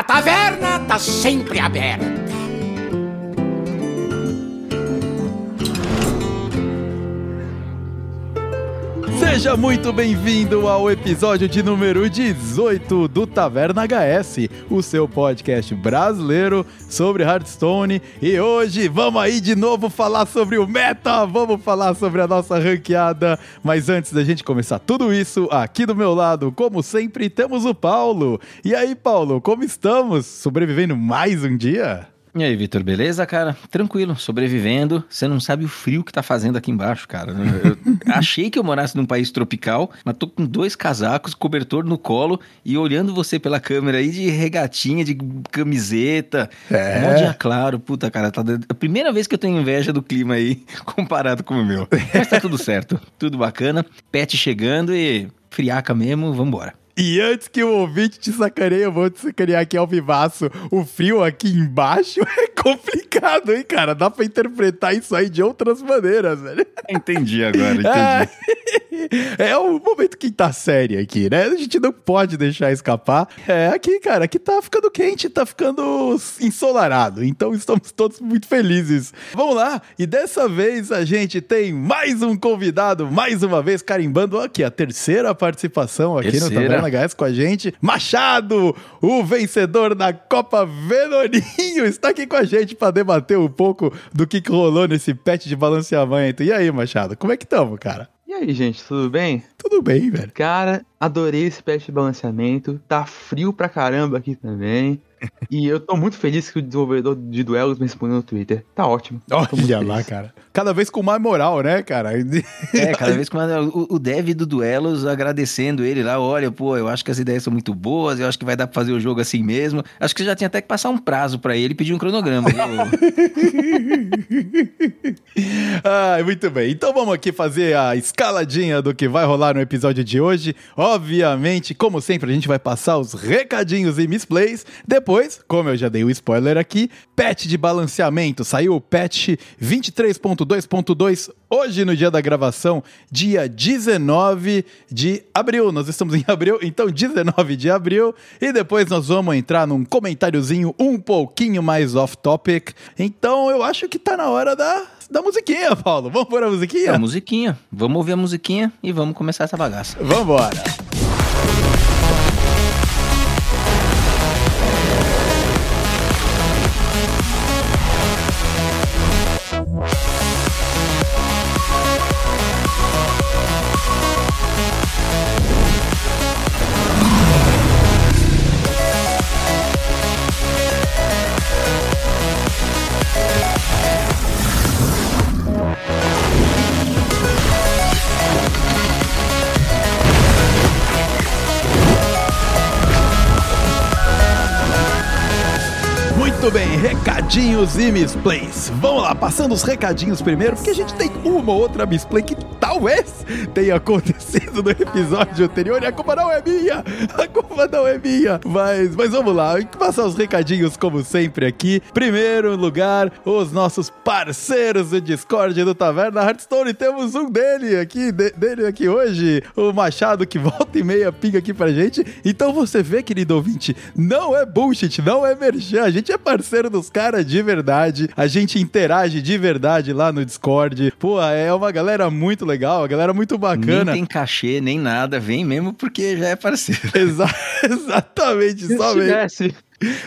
A taverna tá sempre aberta. Seja muito bem-vindo ao episódio de número 18 do Taverna HS, o seu podcast brasileiro sobre Hearthstone. E hoje vamos aí de novo falar sobre o meta, vamos falar sobre a nossa ranqueada. Mas antes da gente começar tudo isso, aqui do meu lado, como sempre, temos o Paulo. E aí, Paulo, como estamos? Sobrevivendo mais um dia? E aí, Vitor, beleza, cara? Tranquilo, sobrevivendo. Você não sabe o frio que tá fazendo aqui embaixo, cara. Eu achei que eu morasse num país tropical, mas tô com dois casacos, cobertor no colo e olhando você pela câmera aí de regatinha, de camiseta. É. Mó dia claro, puta, cara. Tá... A primeira vez que eu tenho inveja do clima aí, comparado com o meu. Mas tá tudo certo, tudo bacana. Pet chegando e friaca mesmo, vambora. E antes que o ouvinte te sacaneie, eu vou te sacanear aqui ao vivaço. O frio aqui embaixo é complicado, hein, cara? Dá pra interpretar isso aí de outras maneiras, velho. Entendi agora, entendi. É, é o momento que tá sério aqui, né? A gente não pode deixar escapar. É, aqui, cara, aqui tá ficando quente, tá ficando ensolarado. Então estamos todos muito felizes. Vamos lá, e dessa vez a gente tem mais um convidado, mais uma vez, carimbando aqui a terceira participação aqui terceira. no Taverna HS com a gente. Machado, o vencedor da Copa Venoninho, está aqui com a gente para debater um pouco do que rolou nesse pet de balanceamento. E aí, Machado, como é que estamos, cara? E aí, gente, tudo bem? Tudo bem, velho. Cara, adorei esse pet de balanceamento. Tá frio pra caramba aqui também. E eu tô muito feliz que o desenvolvedor de duelos me respondeu no Twitter. Tá ótimo. Olha lá, cara. Cada vez com mais moral, né, cara? É, cada vez com mais. O, o dev do duelos agradecendo ele lá. Olha, pô, eu acho que as ideias são muito boas, eu acho que vai dar pra fazer o jogo assim mesmo. Acho que já tinha até que passar um prazo pra ele e pedir um cronograma. ah, muito bem. Então vamos aqui fazer a escaladinha do que vai rolar no episódio de hoje. Obviamente, como sempre, a gente vai passar os recadinhos e misplays. Depois depois, como eu já dei o spoiler aqui, patch de balanceamento. Saiu o patch 23.2.2 hoje no dia da gravação, dia 19 de abril. Nós estamos em abril, então 19 de abril. E depois nós vamos entrar num comentáriozinho um pouquinho mais off-topic. Então eu acho que tá na hora da, da musiquinha, Paulo. Vamos pôr a musiquinha? A musiquinha. Vamos ouvir a musiquinha e vamos começar essa bagaça. Vambora. Recadinhos e misplays. Vamos lá, passando os recadinhos primeiro, porque a gente tem uma ou outra misplay que talvez tenha acontecido no episódio anterior e a culpa não é minha. A culpa não é minha. Mas, mas vamos lá, passar os recadinhos como sempre aqui. Primeiro lugar, os nossos parceiros do Discord do Taverna Hearthstone. Temos um dele aqui, de, dele aqui hoje, o Machado que volta e meia pinga aqui pra gente. Então você vê, querido ouvinte, não é bullshit, não é merchan, a gente é parceiro dos caras de verdade. A gente interage de verdade lá no Discord. Pô, é uma galera muito legal, a galera muito bacana. Nem tem cachê, nem nada, vem mesmo porque já é parceiro. Exa exatamente, só mesmo.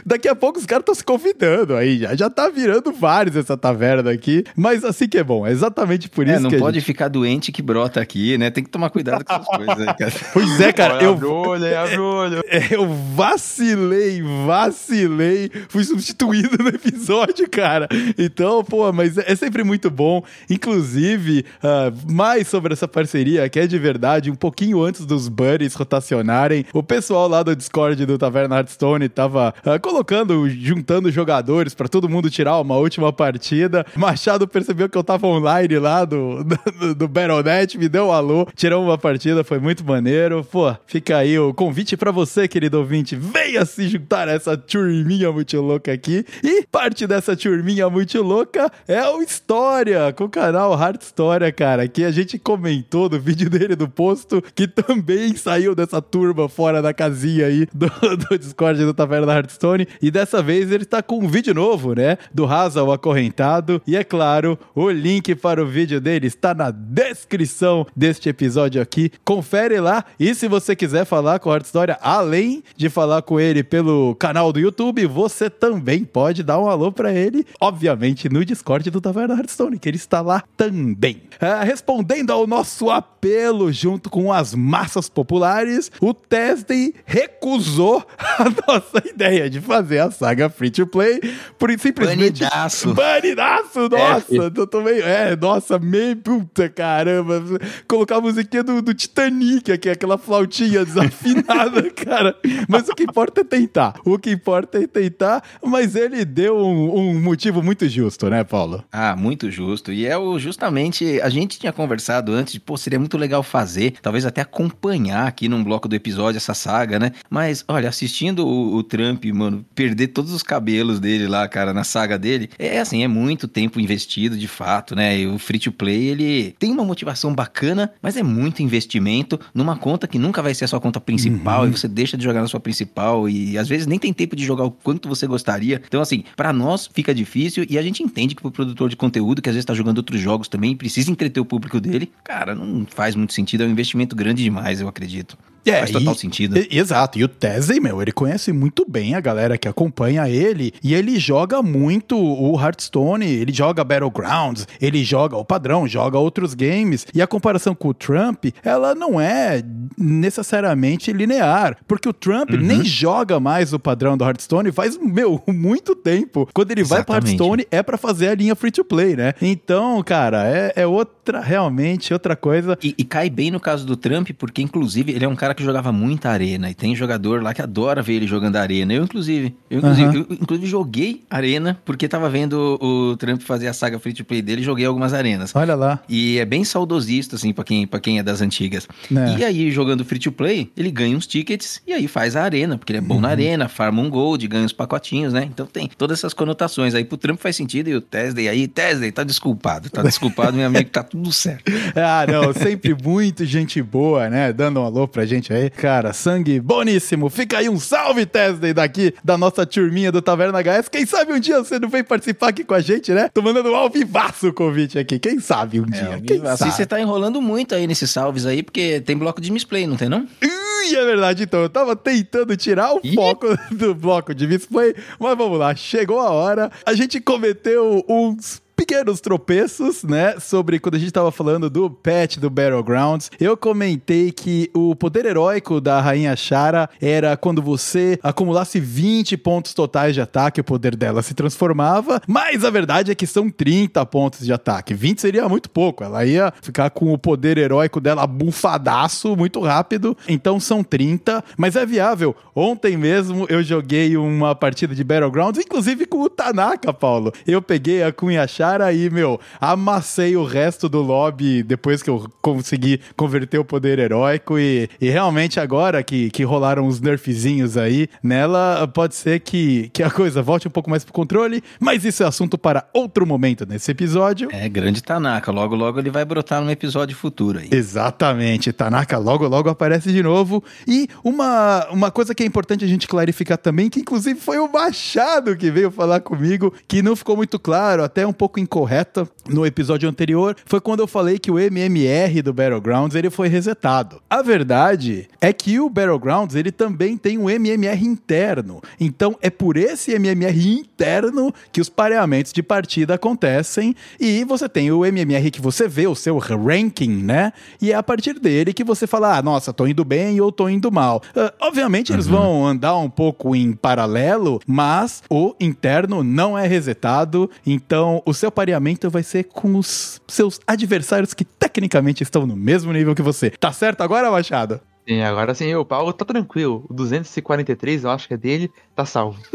Daqui a pouco os caras estão se convidando aí, já, já tá virando vários essa taverna aqui, mas assim que é bom, é exatamente por é, isso é, não que pode gente... ficar doente que brota aqui, né? Tem que tomar cuidado com essas coisas aí, cara. Pois é, cara, eu... Abre olho, abre olho. Eu vacilei, vacilei, fui substituído no episódio, cara. Então, pô, mas é sempre muito bom. Inclusive, uh, mais sobre essa parceria, que é de verdade, um pouquinho antes dos buddies rotacionarem, o pessoal lá do Discord do Taverna Hearthstone tava uh, colocando, juntando jogadores para todo mundo tirar uma última partida. Machado percebeu que eu tava online lá do, do, do Battle.net, me deu um alô, tirou uma partida, foi muito maneiro. Pô, fica aí o convite para você, querido ouvinte, venha se juntar a essa turminha muito louca aqui. E parte dessa turminha muito louca é o História, com o canal Hard História, cara, que a gente comentou no vídeo dele do posto, que também saiu dessa turma fora da casinha aí do, do Discord do Taverna Hard Hearthstone. E dessa vez ele tá com um vídeo novo, né? Do Hazal Acorrentado. E é claro, o link para o vídeo dele está na descrição deste episódio aqui. Confere lá. E se você quiser falar com o Hearthstone, além de falar com ele pelo canal do YouTube, você também pode dar um alô para ele, obviamente, no Discord do Taverna Hearthstone, que ele está lá também. É, respondendo ao nosso apelo junto com as massas populares, o Tesden recusou a nossa ideia de fazer a saga free to play por simplesmente. Banidaço. Banidaço, nossa, eu tô meio. É, nossa, meio puta caramba. Colocar a musiquinha do, do Titanic aqui, aquela flautinha desafinada, cara. Mas o que importa é tentar. O que importa é tentar, mas ele deu um, um motivo muito justo, né, Paulo? Ah, muito justo. E é o justamente. A gente tinha conversado antes de, pô, seria muito legal fazer, talvez até acompanhar aqui num bloco do episódio essa saga, né? Mas, olha, assistindo o, o Trump, mano, perder todos os cabelos dele lá, cara, na saga dele, é assim, é muito tempo investido de fato, né? E o free to play, ele tem uma motivação bacana, mas é muito investimento numa conta que nunca vai ser a sua conta principal Uhum. e você deixa de jogar na sua principal e às vezes nem tem tempo de jogar o quanto você gostaria. Então, assim, pra nós fica difícil e a gente entende que pro produtor de conteúdo, que às vezes tá jogando outros jogos também, precisa entreter o público dele, cara, não faz muito sentido, é um investimento grande demais, eu acredito. É, faz total e- sentido. E- Exato, e o Tese, meu, ele conhece muito bem a galera que acompanha ele e ele joga muito o Hearthstone, ele joga Battlegrounds, ele joga o padrão, joga outros games. E a comparação com o Trump, ela não é necessariamente linear, porque o Trump Uhum. nem joga mais o padrão do Hearthstone faz, meu, muito tempo. Quando ele vai pro Exatamente. Hearthstone é pra fazer a linha free to play, né? Então, cara, é, é outra, realmente, outra coisa. E, e cai bem no caso do Trump, porque inclusive ele é um cara que jogava muita arena. E tem jogador lá que adora ver ele jogando arena. Eu, inclusive, eu, inclusive, Aham. eu, inclusive joguei arena, porque tava vendo o, Trump fazer a saga free to play dele e joguei algumas arenas. Olha lá. E é bem saudosista, assim, pra quem, pra quem é das antigas. Né. E aí, jogando free to play, ele ganha uns tickets e aí faz a arena, porque ele é bom Uhum. na arena, farma um gold, ganha os pacotinhos, né? Então tem todas essas conotações. Aí pro Trump faz sentido e o Tesday aí, Tesday, tá desculpado, tá desculpado, meu amigo, tá tudo certo. Ah, não, sempre muito gente boa, né? Dando um alô pra gente aí. Cara, sangue boníssimo. Fica aí um salve, Tesday, daqui da nossa turminha do Taverna HS. Quem sabe um dia você não vem participar aqui com a gente, né? Tô mandando um alvivaço o convite aqui. Quem sabe um dia? Quem assim sabe? você tá enrolando muito aí nesses salves aí, porque tem bloco de misplay, não tem não? Ui, é verdade, então. Eu tava tentando tirar o Ih. foco do bloco de display, mas vamos lá, chegou a hora. A gente cometeu uns pequenos tropeços, né? Sobre quando a gente tava falando do patch do Battlegrounds. Eu comentei que o poder heróico da Rainha Shara era quando você acumulasse 20 pontos totais de ataque, o poder dela se transformava. Mas a verdade é que são 30 pontos de ataque. 20 seria muito pouco. Ela ia ficar com o poder heróico dela bufadaço muito rápido. Então são 30, mas é viável. Ontem mesmo eu joguei uma partida de Battlegrounds, inclusive com o Tanaka, Paulo. Eu peguei a Cunha Shara e, meu, amassei o resto do lobby depois que eu consegui converter o poder heróico. E, e realmente agora que, que rolaram uns nerfzinhos aí nela, pode ser que, que a coisa volte um pouco mais pro controle, mas isso é assunto para outro momento nesse episódio. É, grande Tanaka. Logo, logo ele vai brotar num episódio futuro aí. Exatamente, Tanaka logo logo aparece de novo. E uma, uma coisa que é importante a gente clarificar também, que inclusive foi o Machado que veio falar comigo, que não ficou muito claro, até um pouco incorreta no episódio anterior, foi quando eu falei que o MMR do Battlegrounds ele foi resetado. A verdade é que o Battlegrounds ele também tem um MMR interno. Então é por esse MMR interno que os pareamentos de partida acontecem e você tem o MMR que você vê, o seu ranking, né? E é a partir dele que você fala, ah, nossa, tô indo bem ou tô indo mal. Ah, obviamente eles vão andar um pouco em paralelo, mas o interno não é resetado, então o seu pareamento vai ser com os seus adversários que tecnicamente estão no mesmo nível que você. Tá certo agora, Machado? Sim, agora sim, o Paulo tá tranquilo. O 243, eu acho que é dele, tá salvo.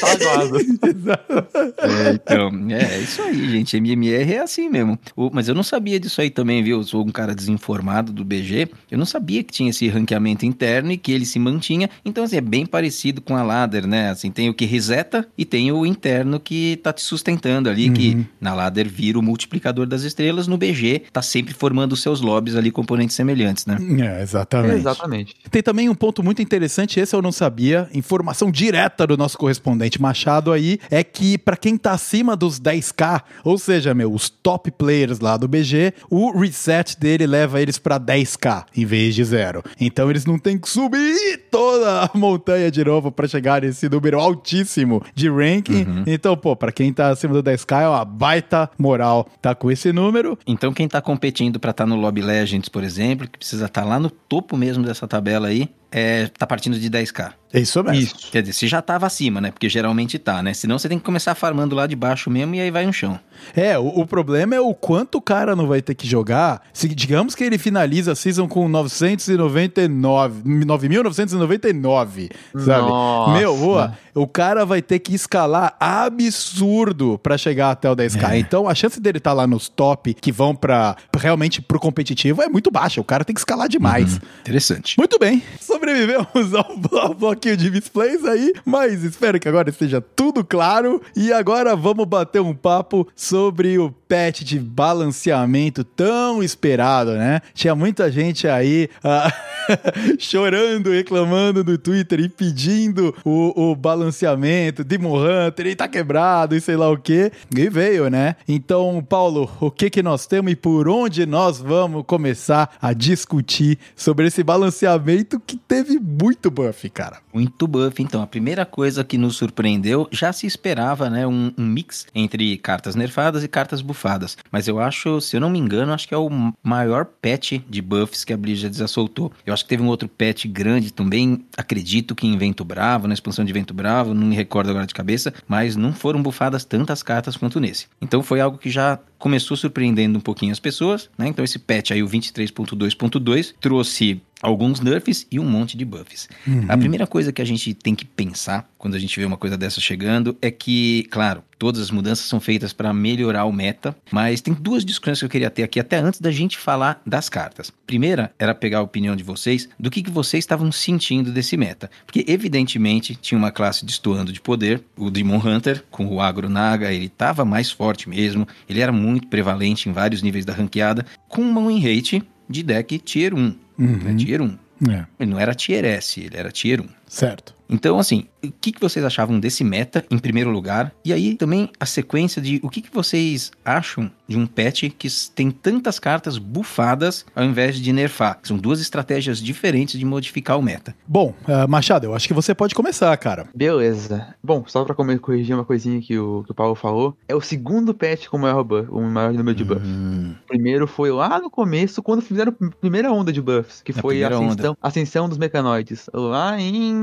tá. É, então, é, é isso aí, gente. MMR é assim mesmo. O- mas eu não sabia disso aí também, viu? Eu sou um cara desinformado do BG. Eu não sabia que tinha esse ranqueamento interno e que ele se mantinha. Então, assim, é bem parecido com a ladder, né? Assim, tem o que reseta e tem o interno que tá te sustentando ali, que na ladder vira o multiplicador das estrelas. No BG, tá sempre formando os seus lobbies ali, componentes semelhantes, né? É, exatamente. Exatamente. Tem também um ponto muito interessante, esse eu não sabia, informação direta do nosso correspondente Machado aí é que para quem tá acima dos 10k, ou seja, meu, os top players lá do BG, o reset dele leva eles para 10k em vez de zero. Então eles não têm que subir toda a montanha de novo para chegar nesse número altíssimo de ranking. Uhum. Então, pô, para quem tá acima do 10k é uma baita moral tá com esse número. Então quem tá competindo para estar tá no Lobby Legends, por exemplo, que precisa estar tá lá no topo mesmo dessa tabela aí, é, tá partindo de 10k. É isso mesmo. Isso. Quer dizer, se já tava acima, né? Porque geralmente tá, né? Senão você tem que começar farmando lá de baixo mesmo e aí vai um chão. É, o, o, problema é o quanto o cara não vai ter que jogar. Se digamos que ele finaliza a season com 999, 9.999, sabe? Nossa. Meu, boa, o cara vai ter que escalar absurdo para chegar até o 10k. É. Então a chance dele estar tá lá nos top que vão para realmente pro competitivo é muito baixa. O cara tem que escalar demais. Uhum. Interessante. Muito bem. Sobrevivemos ao, bloquinho de misplays aí, mas espero que agora esteja tudo claro. E agora vamos bater um papo sobre o patch de balanceamento tão esperado, né? Tinha muita gente aí uh, chorando, reclamando no Twitter e pedindo o, o balanceamento. Demon Hunter, ele tá quebrado e sei lá o que. E veio, né? Então, Paulo, o que que nós temos e por onde nós vamos começar a discutir sobre esse balanceamento que teve muito buff, cara? Muito buff. Então, a primeira coisa que nos surpreendeu, já se esperava, né? Um, um mix entre cartas nerfadas e cartas bufadas bufadas. Mas eu acho, se eu não me engano, acho que é o maior patch de buffs que a Blizzard já soltou. Eu acho que teve um outro patch grande também, acredito que em Vento Bravo, na expansão de Vento Bravo, não me recordo agora de cabeça, mas não foram bufadas tantas cartas quanto nesse. Então foi algo que já começou surpreendendo um pouquinho as pessoas, né? Então esse patch aí, o 23.2.2, trouxe alguns nerfs e um monte de buffs. Uhum. A primeira coisa que a gente tem que pensar quando a gente vê uma coisa dessa chegando é que, claro, todas as mudanças são feitas para melhorar o meta, mas tem duas discussões que eu queria ter aqui até antes da gente falar das cartas. Primeira era pegar a opinião de vocês do que, que vocês estavam sentindo desse meta, porque evidentemente tinha uma classe destoando de poder, o Demon Hunter com o Agro Naga, ele estava mais forte mesmo, ele era muito prevalente em vários níveis da ranqueada, com uma win rate de deck Tier 1. Uhum. Né? Tier 1. É. Ele não era Tier S, ele era Tier 1. Certo. Então, assim, o que, que vocês achavam desse meta, em primeiro lugar? E aí também a sequência de o que, que vocês acham de um patch que tem tantas cartas bufadas ao invés de nerfar? São duas estratégias diferentes de modificar o meta. Bom, uh, Machado, eu acho que você pode começar, cara. Beleza. Bom, só pra corrigir uma coisinha que o, que o Paulo falou, é o segundo patch com o maior, buff, o maior número de buffs. Hum. O primeiro foi lá no começo, quando fizeram a primeira onda de buffs, que a foi a ascensão, ascensão dos mecanoides. Lá em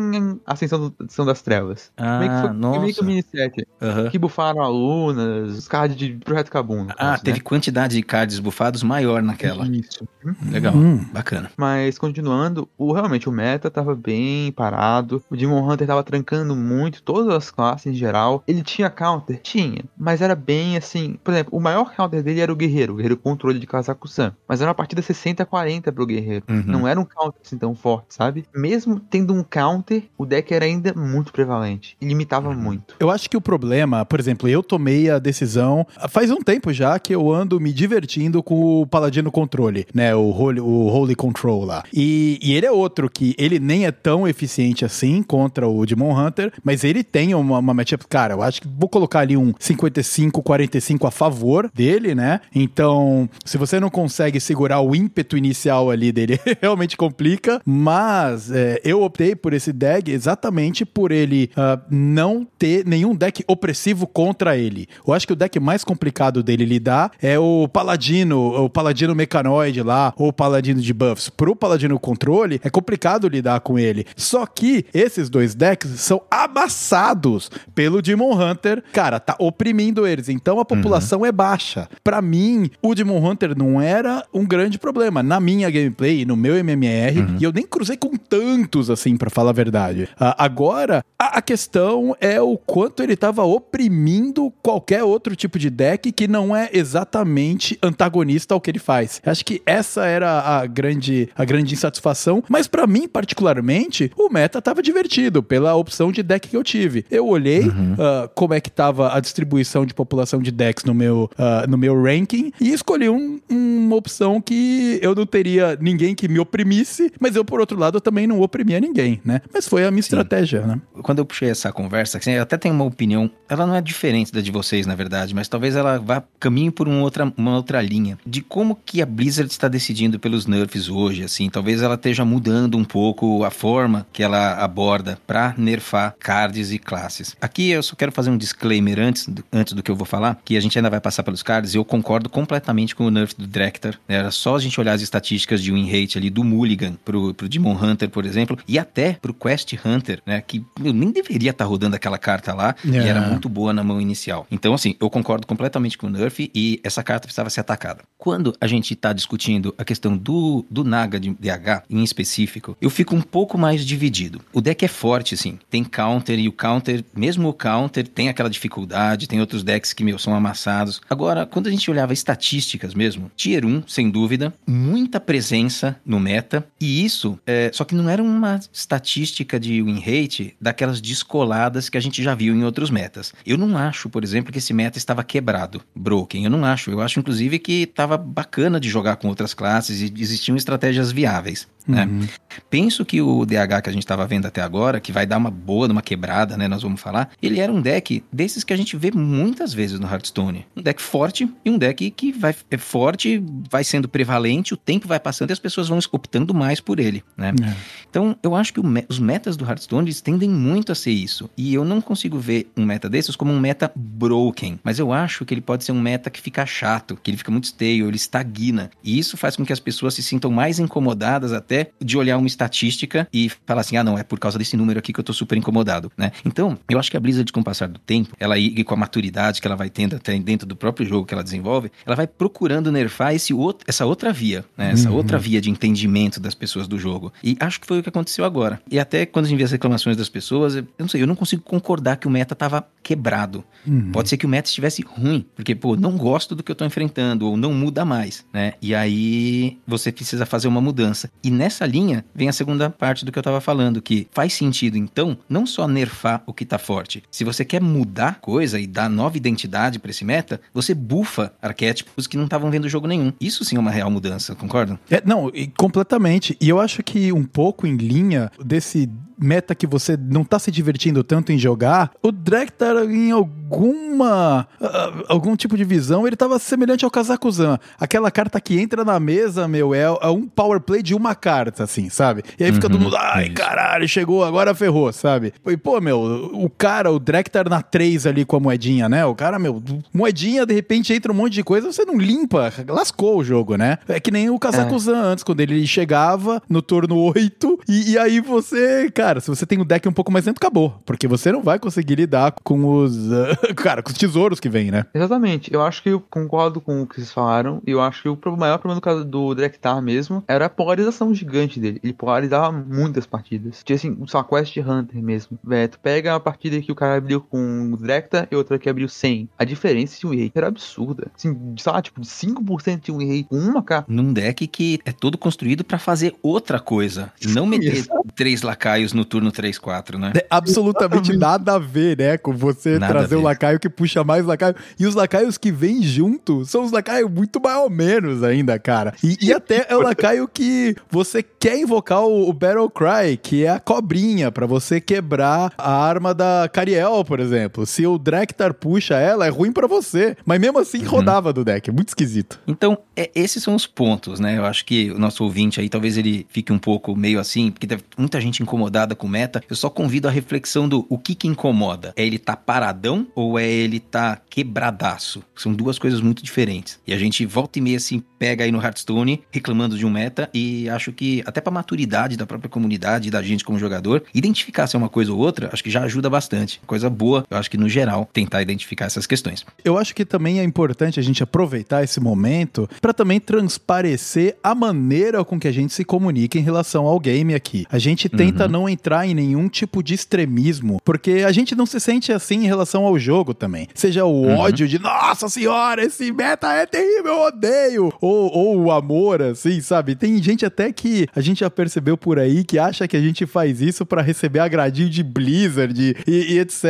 Ascensão do, das Trevas. Ah, meio que foi, nossa. meio que o mini set. Uhum. Que bufaram alunas, os cards de Projeto Cabum. Ah, caso, teve né? quantidade de cards bufados maior naquela. Isso. Uhum. Legal, hum. bacana. Mas continuando, o, realmente o meta tava bem parado. O Demon Hunter tava trancando muito todas as classes em geral. Ele tinha counter? Tinha. Mas era bem assim. Por exemplo, o maior counter dele era o Guerreiro, o Guerreiro controle de Kazaku-san. Mas era uma partida 60 a 40 pro Guerreiro. Uhum. Não era um counter assim tão forte, sabe? Mesmo tendo um counter, o deck era ainda muito prevalente e limitava uhum. muito. Eu acho que o problema, por exemplo, eu tomei a decisão faz um tempo já que eu ando me divertindo com o Paladino Controle, né? O Holy, o Holy Control lá. E, e ele é outro que ele nem é tão eficiente assim contra o Demon Hunter, mas ele tem uma, uma matchup. Cara, eu acho que vou colocar ali um 55-45 a favor dele, né? Então, se você não consegue segurar o ímpeto inicial ali dele, realmente complica. Mas é, eu optei por esse deck exatamente por ele uh, não ter nenhum deck opressivo contra ele. Eu acho que o deck mais complicado dele lidar é o Paladino, o Paladino Mecanoide lá, ou o Paladino de buffs. Pro Paladino Controle, é complicado lidar com ele. Só que esses dois decks são amassados pelo Demon Hunter. Cara, tá oprimindo eles. Então a população uhum. é baixa. Para mim, o Demon Hunter não era um grande problema. Na minha gameplay, no meu MMR, uhum. e eu nem cruzei com tantos assim, para falar a verdade. Uh, agora, a, a, questão é o quanto ele estava oprimindo qualquer outro tipo de deck que não é exatamente antagonista ao que ele faz. Acho que essa era a grande, a grande insatisfação, mas para mim, particularmente, o meta estava divertido pela opção de deck que eu tive. Eu olhei uhum. uh, como é que estava a distribuição de população de decks no meu, uh, no meu ranking e escolhi um, uma opção que eu não teria ninguém que me oprimisse, mas eu, por outro lado, também não oprimia ninguém, né? Mas foi a minha estratégia, né? Quando eu puxei essa conversa, assim, eu até tenho uma opinião, ela não é diferente da de vocês, na verdade, mas talvez ela vá caminho por um outra, uma outra linha. De como que a Blizzard está decidindo pelos nerfs hoje, assim, talvez ela esteja mudando um pouco a forma que ela aborda para nerfar cards e classes. Aqui eu só quero fazer um disclaimer antes do, antes do que eu vou falar, que a gente ainda vai passar pelos cards, e eu concordo completamente com o nerf do Director. Era só a gente olhar as estatísticas de win rate ali do Mulligan pro, pro Demon Hunter, por exemplo, e até pro Quest Hunter, né, que eu nem deveria estar tá rodando aquela carta lá, e era muito boa na mão inicial. Então, assim, eu concordo completamente com o nerf e essa carta precisava ser atacada. Quando a gente está discutindo a questão do, do Naga de DH em específico, eu fico um pouco mais dividido. O deck é forte, sim. Tem counter e o counter, mesmo o counter, tem aquela dificuldade, tem outros decks que, meu, são amassados. Agora, quando a gente olhava estatísticas mesmo, Tier 1, sem dúvida, muita presença no meta, e isso, é, só que não era uma estatística de win rate daquelas descoladas que a gente já viu em outros metas. Eu não acho, por exemplo, que esse meta estava quebrado, broken. Eu não acho. Eu acho, inclusive, que estava bacana de jogar com outras classes e existiam estratégias viáveis. Né? Uhum. Penso que o DH que a gente estava vendo até agora, que vai dar uma boa, uma quebrada, né? Nós vamos falar. Ele era um deck desses que a gente vê muitas vezes no Hearthstone. Um deck forte e um deck que vai, é forte, vai sendo prevalente, o tempo vai passando e as pessoas vão optando mais por ele, né? É. Então, eu acho que os metas do Hearthstone eles tendem muito a ser isso. E eu não consigo ver um meta desses como um meta broken. Mas eu acho que ele pode ser um meta que fica chato, que ele fica muito stale, ele estagna. E isso faz com que as pessoas se sintam mais incomodadas até até de olhar uma estatística e falar assim: ah, não, é por causa desse número aqui que eu tô super incomodado, né? Então, eu acho que a Blizzard, com o passar do tempo, ela e com a maturidade que ela vai tendo até dentro do próprio jogo que ela desenvolve, ela vai procurando nerfar esse outro, essa outra via, né? Essa uhum. outra via de entendimento das pessoas do jogo. E acho que foi o que aconteceu agora. E até quando a gente vê as reclamações das pessoas, eu não sei, eu não consigo concordar que o meta tava quebrado. Uhum. Pode ser que o meta estivesse ruim, porque, pô, não gosto do que eu tô enfrentando, ou não muda mais, né? E aí você precisa fazer uma mudança. E nessa linha vem a segunda parte do que eu estava falando, que faz sentido, então, não só nerfar o que está forte. Se você quer mudar coisa e dar nova identidade para esse meta, você bufa arquétipos que não estavam vendo jogo nenhum. Isso sim é uma real mudança, concordam? É, não, completamente. E eu acho que um pouco em linha desse meta que você não tá se divertindo tanto em jogar, o Drake tá em alguma uh, algum tipo de visão, ele tava semelhante ao Kazakuzan. Aquela carta que entra na mesa, meu, é, é um power play de uma carta, assim, sabe? E aí fica todo uhum, mundo, ai, caralho, chegou, agora ferrou, sabe? E, pô, meu, o cara, o Drektar na 3 ali com a moedinha, né? O cara, meu, moedinha, de repente entra um monte de coisa, você não limpa, lascou o jogo, né? É que nem o Kazakuzan é. antes, quando ele chegava no turno 8, e, e aí você, cara, se você tem o um deck um pouco mais lento, acabou. Porque você não vai conseguir lidar com os. Uh, cara, com os tesouros que vem, né? Exatamente. Eu acho que eu concordo com o que vocês falaram. E eu acho que o maior problema do caso do Drektar mesmo era a polarização gigante dele. Ele polarizava muitas partidas. Tinha assim, um só Quest Hunter mesmo. Véio, tu pega uma partida que o cara abriu com o Drektar e outra que abriu 100. A diferença de win rate era absurda. Assim, sei lá, tipo, de 5% de win rate com uma K. Num deck que é todo construído para fazer outra coisa. E não meter três lacaios no turno 3, 4, né? É absolutamente nada a ver, né? Com você nada trazer o lacaio que puxa mais lacaio. E os lacaios que vêm junto são os lacaios muito mais ou menos ainda, cara. E, e até é o lacaio que você quer invocar o, o Battle Cry, que é a cobrinha, para você quebrar a arma da Cariel, por exemplo. Se o Drektar puxa ela, é ruim para você. Mas mesmo assim, uhum. rodava do deck. Muito esquisito. Então, é, esses são os pontos, né? Eu acho que o nosso ouvinte aí, talvez ele fique um pouco meio assim, porque teve muita gente incomodada com meta, eu só convido a reflexão do o que que incomoda. É ele tá paradão ou é ele tá quebradaço? São duas coisas muito diferentes. E a gente volta e meia assim, pega aí no Hearthstone reclamando de um meta e acho que até pra maturidade da própria comunidade, da gente como jogador, identificar se é uma coisa ou outra, acho que já ajuda bastante. Coisa boa, eu acho que no geral, tentar identificar essas questões. Eu acho que também é importante a gente aproveitar esse momento para também transparecer a maneira com que a gente se comunica em relação ao game aqui. A gente tenta uhum. não entrar entrar em nenhum tipo de extremismo, porque a gente não se sente assim em relação ao jogo também. Seja o uhum. ódio de, nossa senhora, esse meta é terrível, eu odeio. Ou ou, ou o amor, assim, sabe? Tem gente até que a gente já percebeu por aí que acha que a gente faz isso para receber agradinho de Blizzard e, e etc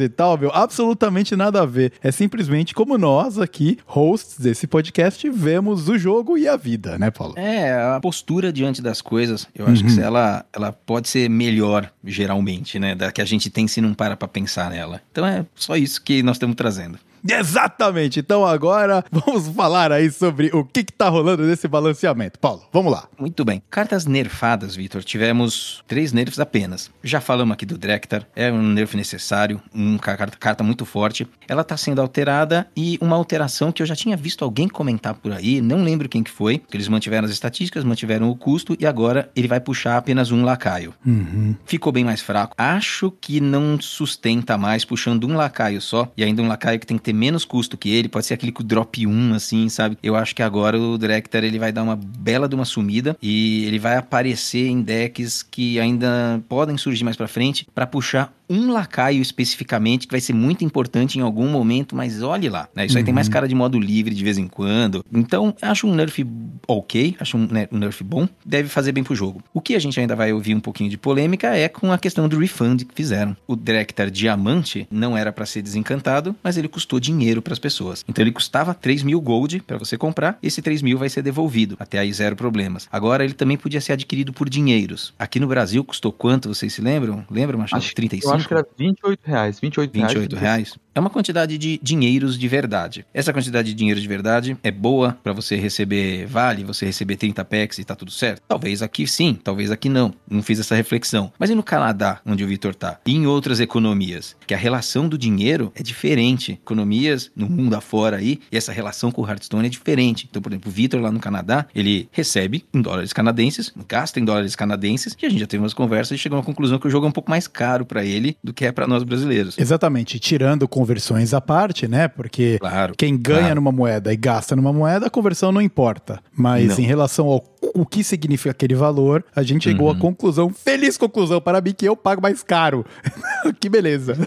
e tal, meu. Absolutamente nada a ver. É simplesmente como nós aqui, hosts desse podcast, vemos o jogo e a vida, né, Paulo? É, a postura diante das coisas, eu acho que ela, ela pode ser melhor, geralmente, né? Da que a gente tem se não para pra pensar nela. Então é só isso que nós estamos trazendo. Exatamente. Então agora vamos falar aí sobre o que, que tá rolando nesse balanceamento. Paulo, vamos lá. Muito bem. Cartas nerfadas, Vitor. Tivemos três nerfs apenas. Já falamos aqui do Drektar. É um nerf necessário. Uma carta, muito forte. Ela tá sendo alterada e uma alteração que eu já tinha visto alguém comentar por aí. Não lembro quem que foi. Que eles mantiveram as estatísticas, mantiveram o custo e agora ele vai puxar apenas um lacaio. Uhum. Ficou bem mais fraco. Acho que não sustenta mais puxando um lacaio só. E ainda um lacaio que tem que ter menos custo que ele. Pode ser aquele drop 1, assim, sabe? Eu acho que agora o Director ele vai dar uma bela de uma sumida e ele vai aparecer em decks que ainda podem surgir mais pra frente para puxar um lacaio especificamente, que vai ser muito importante em algum momento, mas olhe lá, né? Isso aí tem mais cara de modo livre de vez em quando. Então, acho um nerf ok, acho um, né, um nerf bom, deve fazer bem pro jogo. O que a gente ainda vai ouvir um pouquinho de polêmica é com a questão do refund que fizeram. O Director Diamante não era para ser desencantado, mas ele custou dinheiro para as pessoas. Então ele custava 3 mil gold para você comprar, esse 3 mil vai ser devolvido, até aí zero problemas. Agora ele também podia ser adquirido por dinheiros. Aqui no Brasil custou quanto, vocês se lembram? Lembram, Machado? Acho- 35? Acho que era 28 reais. 28 reais. 28 reais. É uma quantidade de dinheiros de verdade. Essa quantidade de dinheiro de verdade é boa para você receber vale, você receber 30 packs e tá tudo certo? Talvez aqui sim, talvez aqui não. Não fiz essa reflexão. Mas e no Canadá, onde o Vitor tá? E em outras economias? Que a relação do dinheiro é diferente. Economias no mundo afora aí, e essa relação com o Hearthstone é diferente. Então, por exemplo, o Vitor lá no Canadá, ele recebe em dólares canadenses, gasta em dólares canadenses, e a gente já teve umas conversas e chegou à conclusão que o jogo é um pouco mais caro para ele do que é para nós brasileiros. Exatamente, tirando conversões à parte, né? Porque Claro. quem ganha claro. numa moeda e gasta numa moeda, a conversão não importa. Mas Não. em relação ao o que significa aquele valor, a gente chegou Uhum. à conclusão, feliz conclusão para mim, que eu pago mais caro. que beleza.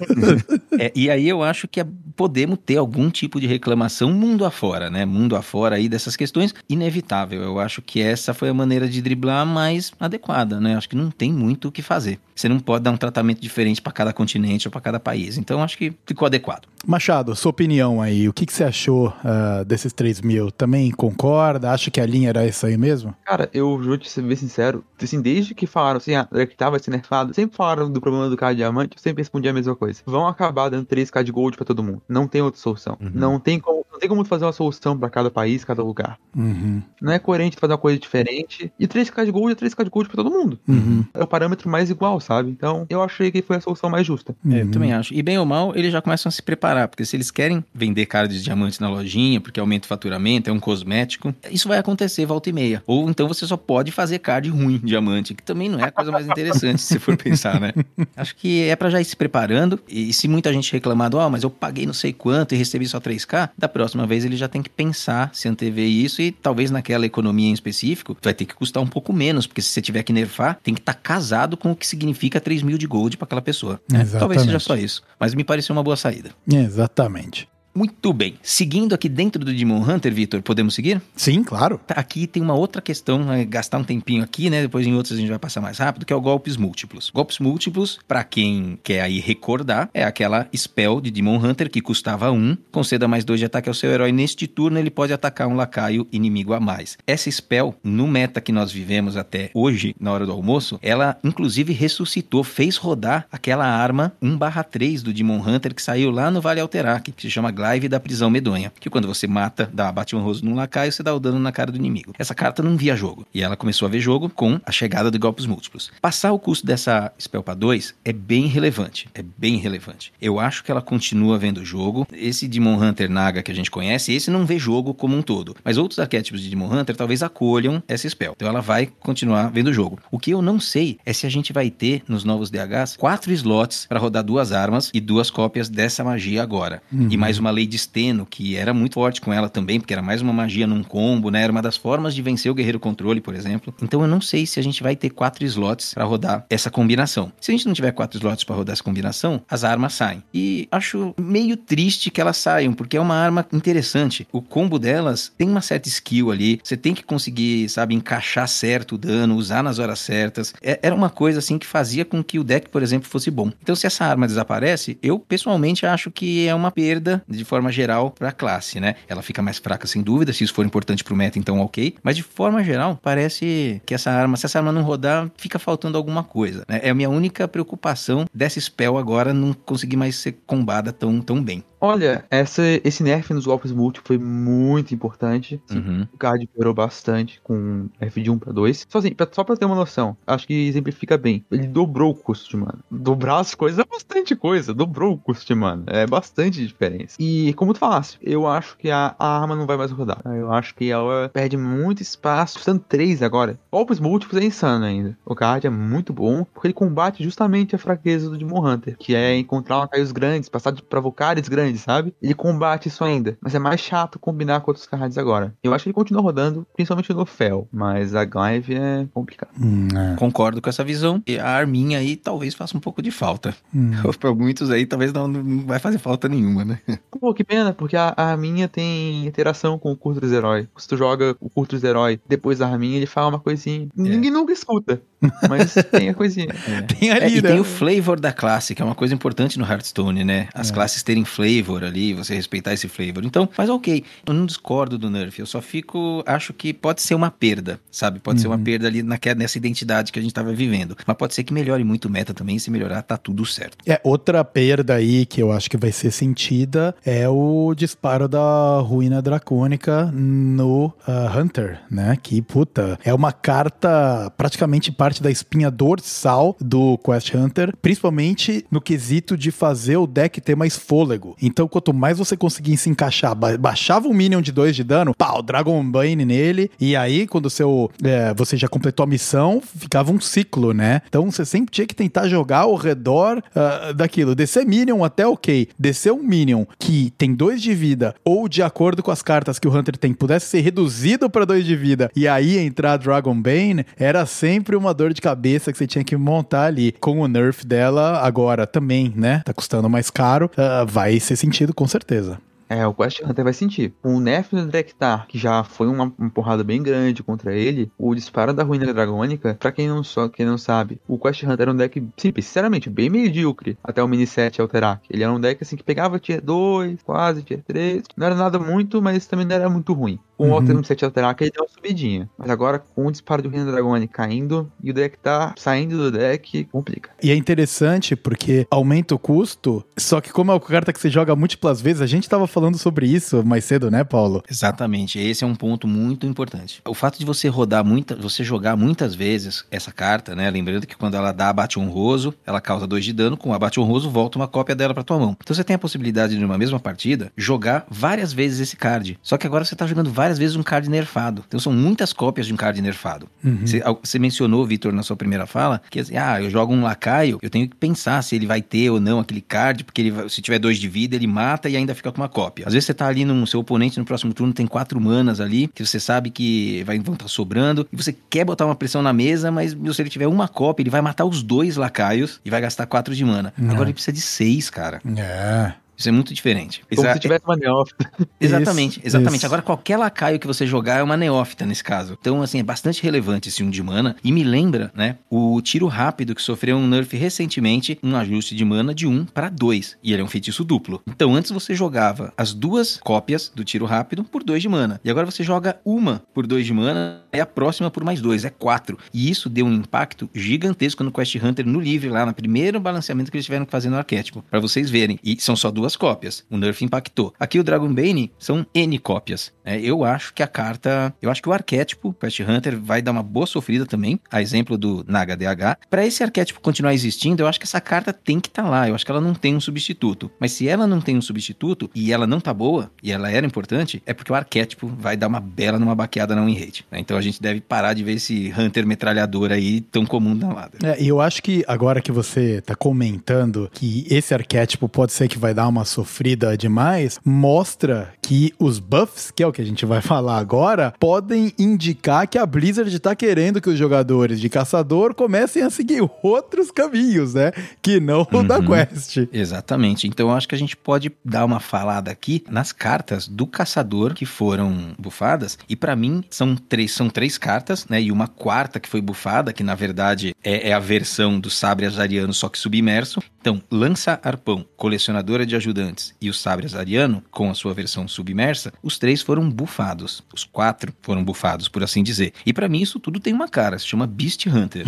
É, e aí eu acho que é- podemos ter algum tipo de reclamação mundo afora, né? Mundo afora aí dessas questões, inevitável. Eu acho que essa foi a maneira de driblar mais adequada, né? Acho que não tem muito o que fazer. Você não pode dar um tratamento diferente para cada continente ou para cada país. Então acho que ficou adequado. Machado, sua opinião aí, o que, que você achou ah, desses 3 mil? Também concorda? Acha que a linha era essa aí mesmo? Cara, eu vou te ser bem sincero, assim, desde que falaram assim, ah, Directar vai ser nerfado, sempre falaram do problema do cara de diamante, eu sempre respondi a mesma coisa. Vão acabar dando 3k de gold pra todo mundo. Não tem outra solução. Uhum. Não tem como, não tem como fazer uma solução pra cada país, cada lugar. Uhum. Não é coerente fazer uma coisa diferente. E 3k de gold é 3k de gold pra todo mundo. Uhum. É o parâmetro mais igual, sabe? Então, eu achei que foi a solução mais justa. É, eu Uhum. também acho. E bem ou mal, eles já começam a se preparar, porque se eles querem vender cards de diamantes na lojinha, porque aumenta o faturamento, é um cosmético, isso vai acontecer volta e meia. Ou então você só pode fazer card ruim diamante, que também não é a coisa mais interessante, se for pensar, né? Acho que é pra já ir se preparando. E se muita gente reclamar, ó, mas eu paguei não sei quanto e recebi só 3K, da próxima vez ele já tem que pensar, se antever isso e talvez naquela economia em específico vai ter que custar um pouco menos, porque se você tiver que nerfar, tem que estar casado com o que significa 3 mil de gold pra aquela pessoa. né? Talvez seja só isso. Mas me pareceu uma boa saída. Exatamente. Muito bem. Seguindo aqui dentro do Demon Hunter, Vitor, podemos seguir? Sim, claro. Tá, Aqui tem uma outra questão, vai gastar um tempinho aqui, né? Depois em outras a gente vai passar mais rápido, que é o golpes múltiplos. Golpes múltiplos, pra quem quer aí recordar, é aquela spell de Demon Hunter que custava um, conceda mais dois de ataque ao seu herói. Neste turno ele pode atacar um lacaio inimigo a mais. Essa spell, no meta que nós vivemos até hoje, na hora do almoço, ela inclusive ressuscitou, fez rodar aquela arma 1/3 do Demon Hunter que saiu lá no Vale Alterac, que se chama Glaive da Prisão Medonha, que quando você mata, dá bate um rosto num lacaio, você dá o dano na cara do inimigo. Essa carta não via jogo, e ela começou a ver jogo com a chegada de golpes múltiplos. Passar o custo dessa spell para 2 é bem relevante, é bem relevante. Eu acho que ela continua vendo jogo. Esse Demon Hunter Naga que a gente conhece, esse não vê jogo como um todo, mas outros arquétipos de Demon Hunter talvez acolham essa spell. Então ela vai continuar vendo jogo. O que eu não sei é se a gente vai ter nos novos DHs quatro slots para rodar duas armas e duas cópias dessa magia agora. E mais uma Lady Steno, que era muito forte com ela também, porque era mais uma magia num combo, né? Era uma das formas de vencer o Guerreiro Controle, por exemplo. Então eu não sei se a gente vai ter quatro slots para rodar essa combinação. Se a gente não tiver quatro slots para rodar essa combinação, as armas saem. E acho meio triste que elas saiam, porque é uma arma interessante. O combo delas tem uma certa skill ali, você tem que conseguir, sabe, encaixar certo o dano, usar nas horas certas. É, era uma coisa assim que fazia com que o deck, por exemplo, fosse bom. Então se essa arma desaparece, eu pessoalmente acho que é uma perda de forma geral para a classe, né? Ela fica mais fraca sem dúvida, se isso for importante pro meta, então ok. Mas de forma geral, parece que essa arma, se essa arma não rodar, fica faltando alguma coisa. Né? É a minha única preocupação dessa spell agora não conseguir mais ser combada tão, tão bem. Olha, essa, esse nerf nos golpes multi foi muito importante. Uhum. O card piorou bastante com nerf de 1 para 2. Só, assim, pra, só pra ter uma noção, acho que exemplifica bem. Ele dobrou o custo, mano. Dobrar as coisas é bastante coisa. Dobrou o custo, mano. É bastante diferença. E como tu falasse, eu acho que a, a arma não vai mais rodar. Eu acho que ela perde muito espaço. Sendo 3 agora. Golpes múltiplos é insano ainda. O card é muito bom, porque ele combate justamente a fraqueza do Demon Hunter, que é encontrar lacaios grandes, passar de provocares grandes sabe? Ele combate isso ainda, mas é mais chato combinar com outros cards agora. Eu acho que ele continua rodando, principalmente no Fel, mas a Glaive é complicado. Hum, é. Concordo com essa visão. E a arminha aí talvez faça um pouco de falta. Hum. Para muitos aí talvez não, não vai fazer falta nenhuma, né? Pô, que pena, porque a, a minha tem interação com o Curtus Herói. Se tu joga o Curtus Herói depois da Arminha, ele fala uma coisinha. Ninguém nunca escuta, mas tem a coisinha. Tem É, ali, e né? tem o flavor da classe, que é uma coisa importante no Hearthstone, né? As classes terem flavor ali, você respeitar esse flavor. Então, mas ok, eu não discordo do nerf, eu só fico, acho que pode ser uma perda, sabe? Pode ser uma perda ali naquela, nessa identidade que a gente tava vivendo. Mas pode ser que melhore muito o meta também, e se melhorar, tá tudo certo. É, outra perda aí que eu acho que vai ser sentida é o disparo da ruína dracônica no ah, Hunter, né? Que, puta, é uma carta praticamente parte da espinha dorsal do Quest Hunter, principalmente no quesito de fazer o deck ter mais fôlego. Então, quanto mais você conseguir se encaixar, ba- baixava um minion de 2 de dano, pau, Dragon Bane nele, e aí, quando seu, é, você já completou a missão, ficava um ciclo, né? Então, você sempre tinha que tentar jogar ao redor ah, daquilo. Descer minion até ok. Descer um minion que tem 2 de vida, ou de acordo com as cartas que o Hunter tem, pudesse ser reduzido para 2 de vida, e aí entrar Dragon Bane, era sempre uma dor de cabeça que você tinha que montar ali. Com o nerf dela, agora também, né? Tá custando mais caro, ah, vai ser sentido com certeza. É, o Quest Hunter vai sentir. O nerf do Drektar, que já foi uma, uma porrada bem grande contra ele, o disparo da ruína dragônica, pra quem não, só, quem não sabe, o Quest Hunter era um deck simples, sinceramente, bem medíocre, até o mini set Alterac. Ele era um deck assim que pegava tier 2, quase tier 3, não era nada muito, mas também não era muito ruim. Com o Uhum. Alter set Alterac ele deu uma subidinha. Mas agora, com o disparo do ruína dragônica caindo e o deck tá saindo do deck, complica. E é interessante porque aumenta o custo, só que como é uma carta que você joga múltiplas vezes, a gente tava falando sobre isso mais cedo, né, Paulo? Exatamente, esse é um ponto muito importante. O fato de você rodar muita, você jogar muitas vezes essa carta, né? Lembrando que quando ela dá abate honroso, ela causa 2 de dano, com o abate honroso volta uma cópia dela pra tua mão. Então você tem a possibilidade de numa mesma partida jogar várias vezes esse card. Só que agora você tá jogando várias vezes um card nerfado. Então são muitas cópias de um card nerfado. Você, você mencionou, Vitor, na sua primeira fala, que assim, ah, eu jogo um lacaio, eu tenho que pensar se ele vai ter ou não aquele card, porque ele vai- se tiver dois de vida, ele mata e ainda fica com uma cópia. Às vezes você tá ali no seu oponente no próximo turno, tem quatro manas ali, que você sabe que vai, vão estar sobrando, e você quer botar uma pressão na mesa, mas se ele tiver uma cópia, ele vai matar os dois lacaios e vai gastar quatro de mana. Agora ele precisa de seis, cara. É. Isso é muito diferente. Como Exa- se tivesse uma neófita. Exatamente, Isso, exatamente. isso. Agora, qualquer lacaio que você jogar é uma neófita nesse caso. Então, assim, é bastante relevante esse 1 de mana. E me lembra, né, o tiro rápido que sofreu um nerf recentemente, um ajuste de mana de 1 para 2. E ele é um feitiço duplo. Então, antes você jogava as duas cópias do tiro rápido por 2 de mana. E agora você joga uma por 2 de mana e a próxima por mais 2. É 4. E isso deu um impacto gigantesco no Quest Hunter no livre, lá no primeiro balanceamento que eles tiveram que fazer no arquétipo. Pra vocês verem. E são só duas cópias. O nerf impactou. Aqui o Dragon Bane são N cópias. né? eu acho que a carta. Eu acho que o arquétipo Quest Hunter vai dar uma boa sofrida também. A exemplo do Naga DH. Pra esse arquétipo continuar existindo, eu acho que essa carta tem que estar lá. Eu acho que ela não tem um substituto. Mas se ela não tem um substituto e ela não tá boa, e ela era importante, é porque o arquétipo vai dar uma bela numa baqueada na win rate. né? Então a gente deve parar de ver esse Hunter metralhador aí tão comum na lada. É, e eu acho que agora que você tá comentando que esse arquétipo pode ser que vai dar uma sofrida demais, mostra que os buffs, que é o que a gente vai falar agora, podem indicar que a Blizzard tá querendo que os jogadores de caçador comecem a seguir outros caminhos, né? Que não o da Uhum. Quest. Exatamente. Então eu acho que a gente pode dar uma falada aqui nas cartas do caçador que foram bufadas. E pra mim são três, são três cartas, né? E uma quarta que foi bufada, que na verdade é, é a versão do sabre azariano, só que submerso. Então, lança arpão, colecionadora de ajudantes e o sabre azariano, com a sua versão submersa, os três foram bufados. Os quatro foram bufados, por assim dizer. E pra mim isso tudo tem uma cara, se chama Beast Hunter.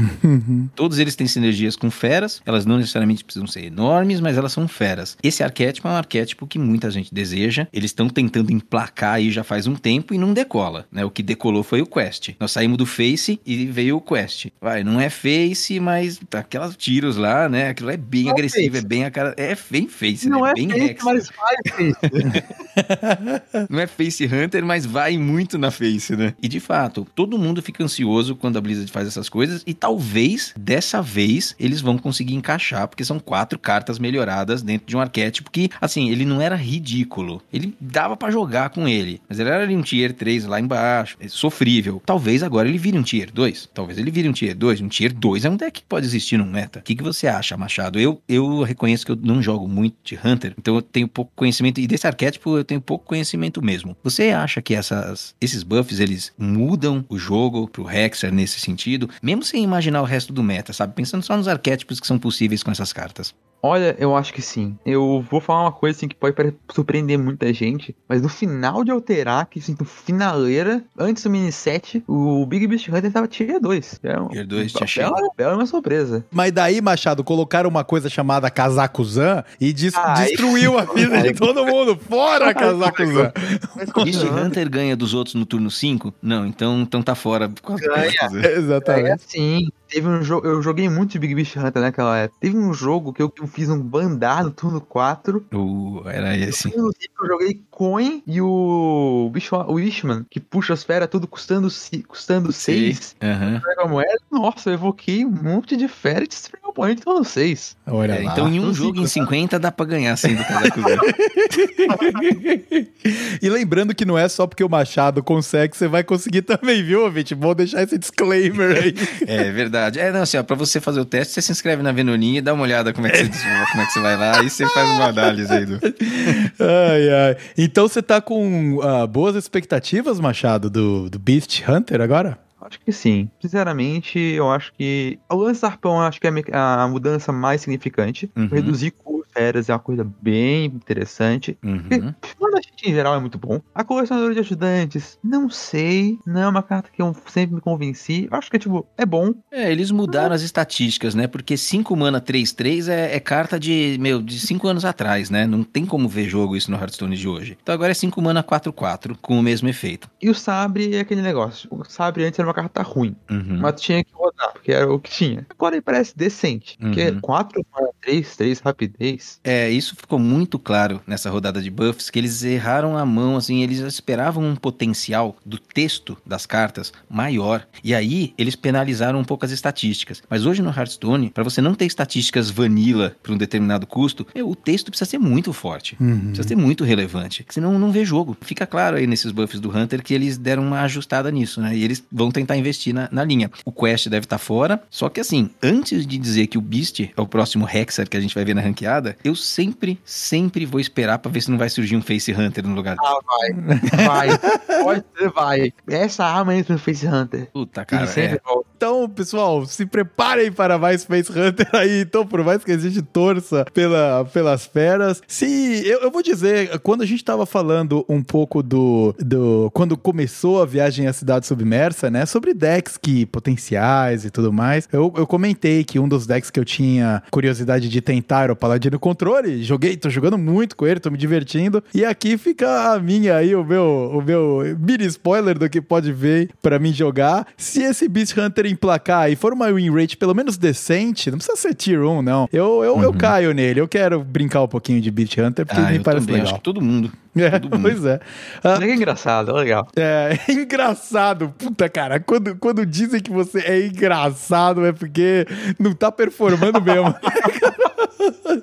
Todos eles têm sinergias com feras, elas não necessariamente precisam ser enormes, mas elas são feras. Esse arquétipo é um arquétipo que muita gente deseja, eles estão tentando emplacar aí já faz um tempo e não decola, né? O que decolou foi o Quest. Nós saímos do Face e veio o Quest. Vai, não é Face, mas tá aquelas tiros lá, né? Aquilo é bem Não é agressivo, é Face. bem a cara... É bem Face, Não né? é bem face, Rex. mas faz face. Não é Face Hunter, mas vai muito na Face, né? E de fato, todo mundo fica ansioso quando a Blizzard faz essas coisas e talvez dessa vez eles vão conseguir encaixar, porque são quatro cartas melhoradas dentro de um arquétipo que, assim, ele não era ridículo. Ele dava pra jogar com ele, mas ele era ali um tier 3 lá embaixo, é sofrível. Talvez agora ele vire um tier 2. Talvez ele vire um tier 2. Um tier 2 é um deck que pode existir no meta. O que, que você acha, Machado? Eu, eu reconheço que eu não jogo muito de Hunter, então eu tenho pouco conhecimento, e desse arquétipo eu tenho pouco conhecimento mesmo. Você acha que essas, esses buffs, eles mudam o jogo pro Hexer nesse sentido, mesmo sem imaginar o resto do meta, sabe? Pensando só nos arquétipos que são possíveis com essas cartas. Olha, eu acho que sim. Eu vou falar uma coisa assim que pode surpreender muita gente, mas no final de alterar, que assim, no finaleira, antes do mini set, o Big Beast Hunter tava tier 2. É Tier 2 tinha bela, cheio. bela uma surpresa. Mas daí, Machado, colocaram uma coisa chamada Kazakuzan e des- Ai. destruiu a vida de todo mundo. Fora, Kazakuzan! Mas Beast continuando, Hunter ganha dos outros no turno 5? Não, então, então tá fora. Ganha. Kazakuza. É Exatamente. assim, teve um jogo. Eu joguei muito de Big Beast Hunter naquela época. Teve um jogo que eu fiz um bandar no turno 4. Uh, era esse. No turno 5 eu joguei Coin e o bicho, o Wishman, que puxa as feras tudo custando 6. Custando seis. Pega a moeda. Nossa, eu evoquei um monte de fera e destruí o oponente turno 6. Olha É, lá. então em um Não jogo em fica, 50 dá pra ganhar sem do Kazakuza. e lembrando que não é só porque o Machado consegue, que você vai conseguir também, viu, ouvinte? Vou deixar esse disclaimer aí. É verdade. É, não, assim, ó, pra você fazer o teste, você se inscreve na Venoninha e dá uma olhada como é que você, como é que você vai lá e você faz uma análise aí do. ai, ai. Então você tá com ah, boas expectativas, Machado, do, do Beast Hunter agora? Acho que sim. Sinceramente, eu acho que. O lance do arpão, acho que é a mudança mais significante. Uhum. Reduzir feras é uma coisa bem interessante. Porque Uhum. o da em geral é muito bom. A colecionadora de ajudantes, não sei. Não é uma carta que eu sempre me convenci. Eu acho que, tipo, é bom. É, eles mudaram as estatísticas, né? Porque 5 mana 3-3 é, é carta de, meu, de 5 anos atrás, né? Não tem como ver jogo isso no Hearthstone de hoje. Então agora é 5 mana 4-4, com o mesmo efeito. E o sabre é aquele negócio. O sabre antes era uma carta ruim. Uhum. Mas tinha que rodar, porque era o que tinha. Agora ele parece decente. Porque Uhum. 4 para 3, 3, rapidez. É, isso ficou muito claro nessa rodada de buffs, que eles erraram a mão, assim, eles esperavam um potencial do texto das cartas maior. E aí, eles penalizaram um pouco as estatísticas. Mas hoje no Hearthstone, para você não ter estatísticas vanilla para um determinado custo, meu, o texto precisa ser muito forte. Uhum. Precisa ser muito relevante, senão não vê jogo. Fica claro aí nesses buffs do Hunter que eles deram uma ajustada nisso, né? E eles vão tentar investir na, na linha. O Quest deve estar fora, só que assim, antes de dizer que o Beast é o próximo Hexer que a gente vai ver na ranqueada, eu sempre, sempre vou esperar pra ver se não vai surgir um Face Hunter no lugar. Ah, vai. Vai. Pode ser, vai. Essa arma entra no Face Hunter. Puta, cara, é. Então, pessoal, se preparem para mais Space Hunter aí. Então, por mais que a gente torça pela, pelas feras. Se eu, eu vou dizer, quando a gente tava falando um pouco do, do. Quando começou a viagem à cidade submersa, né? Sobre decks que potenciais e tudo mais. Eu, eu comentei que um dos decks que eu tinha curiosidade de tentar era o Paladino Controle. Joguei, tô jogando muito com ele, tô me divertindo. E aqui fica a minha aí, o meu, o meu mini spoiler do que pode ver pra mim jogar. Se esse Beast Hunter emplacar e for uma win rate pelo menos decente, não precisa ser tier 1, não. Eu, eu, eu caio nele. Eu quero brincar um pouquinho de Beast Hunter porque Ah, me eu parece também, acho legal. que todo mundo. É, pois é. Ah, É engraçado, é legal. é, é engraçado. Puta, cara, quando, quando dizem que você é engraçado é porque não tá performando mesmo.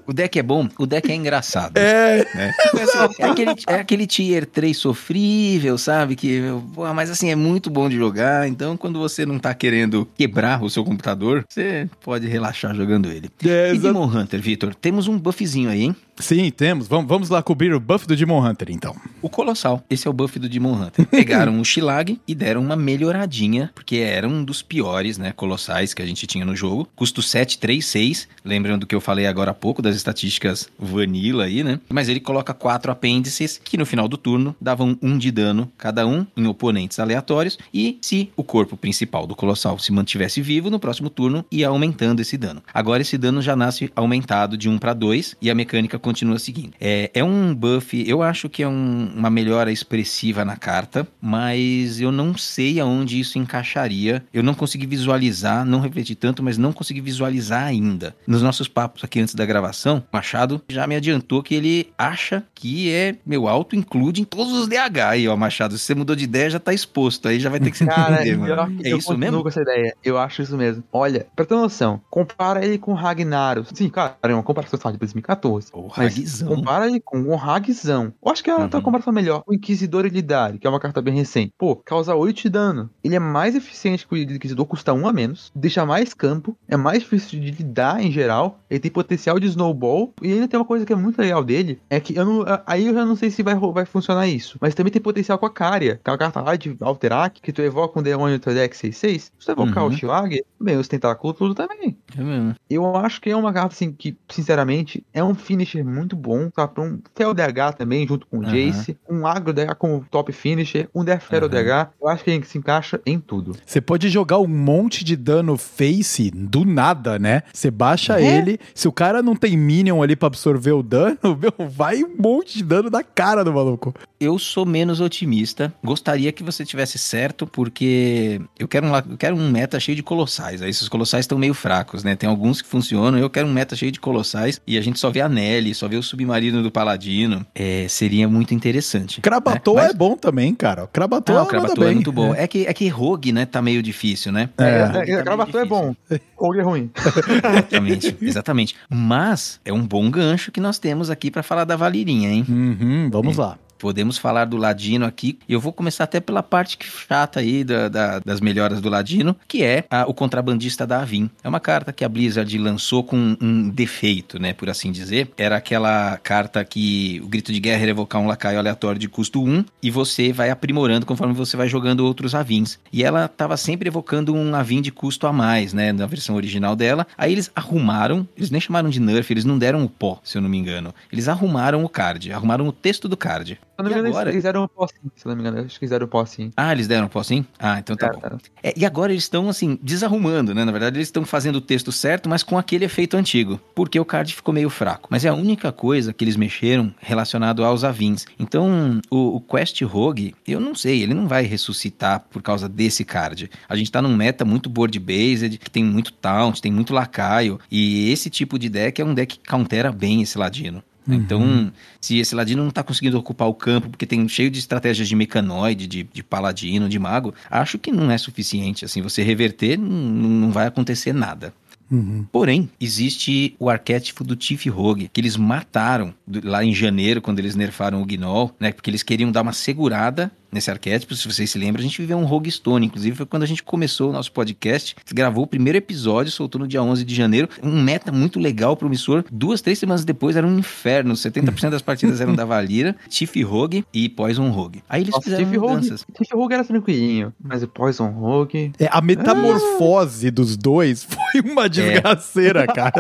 O deck é bom, o deck é engraçado. É, né? Assim, é, aquele, é aquele tier 3 sofrível, sabe? Que, pô, mas assim, é muito bom de jogar. Então, quando você não tá querendo quebrar o seu computador, você pode relaxar jogando ele. É, e Demon Hunter, Vitor, temos um buffzinho aí, hein? Sim, temos. Vamos, vamos lá cobrir o buff do Demon Hunter, então. O Colossal. Esse é o buff do Demon Hunter. Pegaram o Shilag e deram uma melhoradinha, porque era um dos piores, né, colossais que a gente tinha no jogo. Custo 736, lembram do que eu falei agora há pouco, das estatísticas vanilla aí, né? Mas ele coloca quatro apêndices que no final do turno davam um de dano cada um em oponentes aleatórios e se o corpo principal do Colossal se mantivesse vivo, no próximo turno ia aumentando esse dano. Agora esse dano já nasce aumentado de 1 para 2 e a mecânica continua seguindo. É, é um buff, eu acho que é um- uma melhora expressiva na carta, mas eu não sei aonde isso encaixaria. Eu não consegui visualizar, não refleti tanto, mas não consegui visualizar ainda. Nos nossos papos aqui antes da gravação, o Machado já me adiantou que ele acha que é meu auto-include em todos os DH aí, ó, Machado. Se você mudou de ideia, já tá exposto. Aí já vai ter que se Cara, entender, mano. É eu isso mesmo? com essa ideia. Eu acho isso mesmo. Olha, pra ter noção, compara ele com o Ragnaros. Sim, cara, é uma comparação só de 2014. O Mas Ragzão. compara ele com o Hagzão. Eu acho que é uma Uhum. comparação melhor. O Inquisidor Elidari, que é uma carta bem recente. Pô, causa 8 de dano. Ele é mais eficiente que o Inquisidor, custa 1 a menos. Deixa mais campo. É mais difícil de lidar em geral. Ele tem potencial de snowball. E ainda tem uma coisa que é muito legal dele. É que eu não. Aí eu já não sei se vai, vai funcionar isso. Mas também tem potencial com a Cária. Que é uma carta lá de Alterac. Que tu evoca um demônio no teu deck 6-6. Se tu evocar Uhum. o Shilag, bem, os tentáculos tudo também. É mesmo. Eu acho que é uma carta assim que, sinceramente, é um finisher muito bom, tá? Pra um Fel DH também, junto com o Aham. Jace, um Agro DH como top finisher, um Defero Aham. DH. Eu acho que ele se encaixa em tudo. Você pode jogar um monte de dano face do nada, né? Você baixa É. ele, se o cara não tem minion ali pra absorver o dano, meu, vai um monte de dano na cara do maluco. Eu sou menos otimista. Gostaria que você tivesse certo, porque eu quero um, eu quero um meta cheio de colossais. Aí esses colossais estão meio fracos, né? Tem alguns que funcionam. Eu quero um meta cheio de colossais e a gente só vê a Nelly, só vê o submarino do Paladino. É, seria muito interessante. Krabator né? é bom também, cara. O Krabator, Ah, o é bem. muito bom. É, que, é que Rogue, né, tá meio difícil, né? É. É, Rogue tá é, é bom, ou é ruim. Exatamente, exatamente. Mas é um bom gancho que nós temos aqui pra falar da Valirinha, hein? Uhum, vamos lá. Podemos falar do Ladino aqui. Eu vou começar até pela parte que chata aí da- da- das melhoras do Ladino, que é a- o contrabandista da Avin. É uma carta que a Blizzard lançou com um defeito, né, por assim dizer. Era aquela carta que o grito de guerra era evocar um lacaio aleatório de custo 1 e você vai aprimorando conforme você vai jogando outros Avins. E ela estava sempre evocando um Avin de custo a mais, né, na versão original dela. Aí eles arrumaram, eles nem chamaram de nerf, eles não deram o pó, se eu não me engano. Eles arrumaram o card, arrumaram o texto do card. Se não me engano, agora? eles fizeram um pó sim. Se não me engano, acho que fizeram um pó sim. Ah, eles deram pó sim? Ah, então tá É, bom. tá. É, e agora eles estão, assim, desarrumando, né? Na verdade, eles estão fazendo o texto certo, mas com aquele efeito antigo. Porque o card ficou meio fraco. Mas é a única coisa que eles mexeram relacionado aos avins. Então, o, o Quest Rogue, eu não sei, ele não vai ressuscitar por causa desse card. A gente tá num meta muito board-based, que tem muito taunt, tem muito lacaio. E esse tipo de deck é um deck que countera bem esse ladino. Então, se esse ladino não tá conseguindo ocupar o campo porque tem cheio de estratégias de mecanoide, de, de paladino, de mago, acho que não é suficiente. Assim, você reverter, não, não vai acontecer nada. Uhum. Porém, existe o arquétipo do Tiff Rogue, que eles mataram lá em janeiro, quando eles nerfaram o Gnoll, né? Porque eles queriam dar uma segurada nesse arquétipo. Se vocês se lembram, a gente viveu um Rogue Stone. Inclusive, foi quando a gente começou o nosso podcast. Gravou o primeiro episódio, soltou no dia 11 de janeiro. Um meta muito legal, promissor. Duas, três semanas depois era um inferno. 70% das partidas eram da Valira, Tiff Rogue e Poison Rogue. Aí eles Nossa, fizeram Tiff Rogue, mudanças. Tiff Rogue era tranquilinho, mas o Poison Rogue... É, a metamorfose dos dois foi uma desgraceira, cara.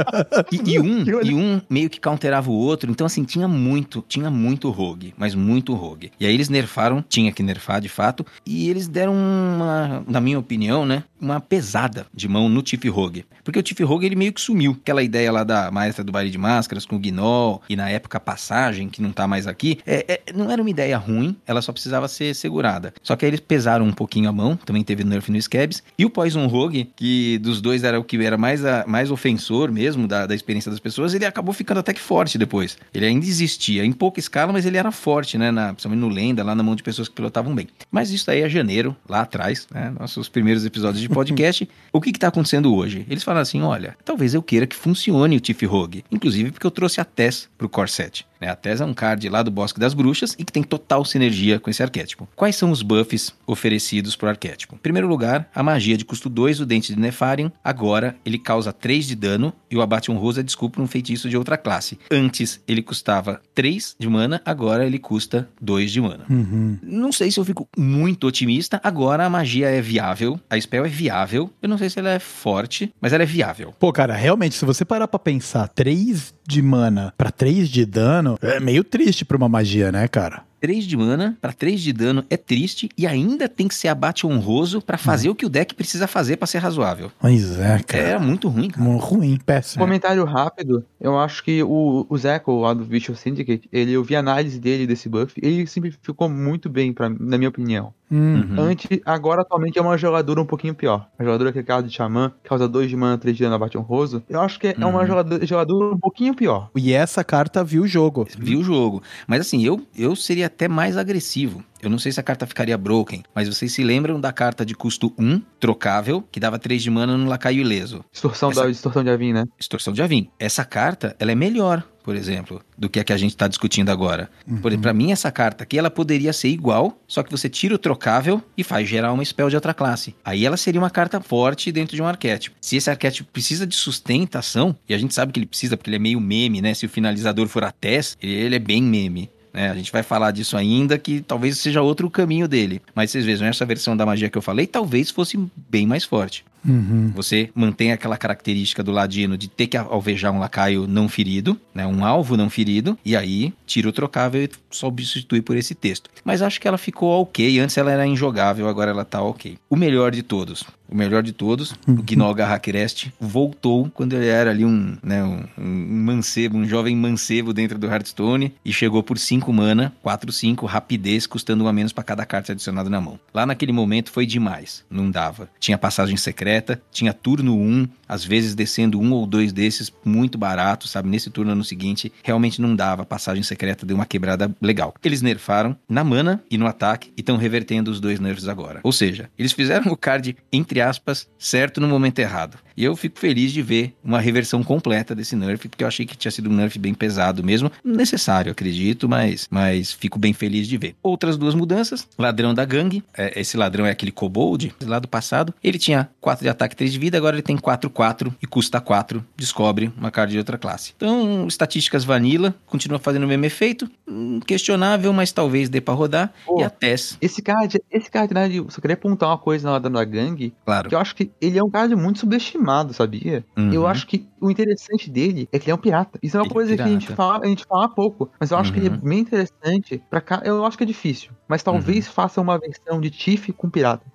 E, e um, e um meio que counterava o outro, então assim, tinha muito, tinha muito rogue, mas muito rogue. E aí eles nerfaram, tinha que nerfar de fato, e eles deram uma, na minha opinião, né, uma pesada de mão no Tiff Rogue. Porque o Tiff Rogue ele meio que sumiu. Aquela ideia lá da maestra do baile de máscaras com o Gnoll, e na época passagem, que não tá mais aqui, é, é- não era uma ideia ruim, ela só precisava ser segurada. Só que aí eles pesaram um pouquinho a mão, também teve nerf no Scabs, e o Poison Rogue, que dos dois era o que era mais, a- mais ofensor mesmo da, da experiência das pessoas, ele acabou ficando até que forte depois. Ele ainda existia, em pouca escala, mas ele era forte, né? Na, principalmente no Lenda, lá na mão de pessoas que pilotavam bem. Mas isso aí é janeiro, lá atrás, né? Nossos primeiros episódios de podcast. o que está acontecendo hoje? Eles falaram assim: olha, talvez eu queira que funcione o Tiff Rogue. Inclusive porque eu trouxe a Tess pro Core 7. Né? A Tess é um card lá do Bosque das Bruxas e que tem total sinergia com esse arquétipo. Quais são os buffs oferecidos pro arquétipo? Em primeiro lugar, a magia de custo 2, o Dente de Nefarium. Agora ele causa 3 de dano e o abate honroso é desculpa um feitiço de outra classe. Antes ele custava 3 de mana, agora ele custa 2 de mana. Uhum. Não sei se eu fico muito otimista. Agora a magia é viável, a spell é viável. Eu não sei se ela é forte, mas ela é viável. Pô, cara, realmente, se você parar pra pensar, 3 de mana pra 3 de dano, é meio triste pra uma magia, né, cara? 3 de mana para 3 de dano é triste e ainda tem que ser abate honroso pra fazer o que o deck precisa fazer pra ser razoável. Pois é, É cara. muito ruim, cara. Muito ruim, péssimo. Comentário rápido, eu acho que o, o Zeco lá do Visual Syndicate, ele, eu vi a análise dele desse buff, ele simplificou muito bem, pra, na minha opinião. Hum. Uhum. Antes, agora atualmente é uma jogadora um pouquinho pior. A jogadora que é casa de Xamã, causa 2 de mana, 3 de dano abate honroso. Eu acho que é uma Uhum. jogadora, jogadora um pouquinho pior. E essa carta viu o jogo. Vi o jogo. Mas assim, eu, eu seria até mais agressivo. Eu não sei se a carta ficaria broken, mas vocês se lembram da carta de custo 1, trocável, que dava 3 de mana no lacaio ileso. Distorção, Essa- da, distorção de Avin, né? Extorsão de Avin. Essa carta, ela é melhor, por exemplo, do que a que a gente está discutindo agora. Por Pra mim, essa carta aqui, ela poderia ser igual, só que você tira o trocável e faz gerar uma spell de outra classe. Aí ela seria uma carta forte dentro de um arquétipo. Se esse arquétipo precisa de sustentação, e a gente sabe que ele precisa porque ele é meio meme, né? Se o finalizador for a Tess, ele, é bem meme. né? A gente vai falar disso ainda, que talvez seja outro caminho dele. Mas vocês vejam, essa versão da magia que eu falei, talvez fosse bem mais forte. Uhum. Você mantém aquela característica do ladino de ter que alvejar um lacaio não ferido, né, um alvo não ferido, e aí tira o trocável e substitui por esse texto. Mas acho que ela ficou ok. Antes ela era injogável, agora ela tá ok. O melhor de todos. O melhor de todos, o Gnoga Hackrest voltou quando ele era ali um, né, um, um mancebo, um jovem mancebo dentro do Hearthstone e chegou por 5 mana, 4, 5, rapidez, custando um a menos para cada carta adicionada na mão. Lá naquele momento foi demais, não dava. Tinha passagem secreta, tinha turno 1, às vezes descendo um ou dois desses muito barato, sabe? Nesse turno no seguinte, realmente não dava. Passagem secreta deu uma quebrada legal. Eles nerfaram na mana e no ataque e estão revertendo os dois nerfs agora. Ou seja, eles fizeram o card, entre aspas, certo no momento errado. E eu fico feliz de ver uma reversão completa desse nerf, porque eu achei que tinha sido um nerf bem pesado mesmo. Necessário, acredito, mas, mas fico bem feliz de ver. Outras duas mudanças: ladrão da gangue. É, esse ladrão é aquele kobold lá do passado. Ele tinha 4 de ataque, 3 de vida, agora ele tem 4, 4 e custa 4. Descobre uma carta de outra classe. Então, estatísticas vanilla, continua fazendo o mesmo efeito. Hum, questionável, mas talvez dê pra rodar. Pô. E a Tess, Esse card, esse card, né, de- só queria apontar uma coisa na da gangue, claro. que eu acho que ele é um card muito subestimado, sabia? Uhum. Eu acho que o interessante dele é que ele é um pirata. Isso é uma Ele é coisa que a gente, fala, a gente fala pouco, mas eu acho que ele Uhum. é bem interessante pra cá. Eu acho que é difícil, mas talvez faça uma versão de Tiff com piratas.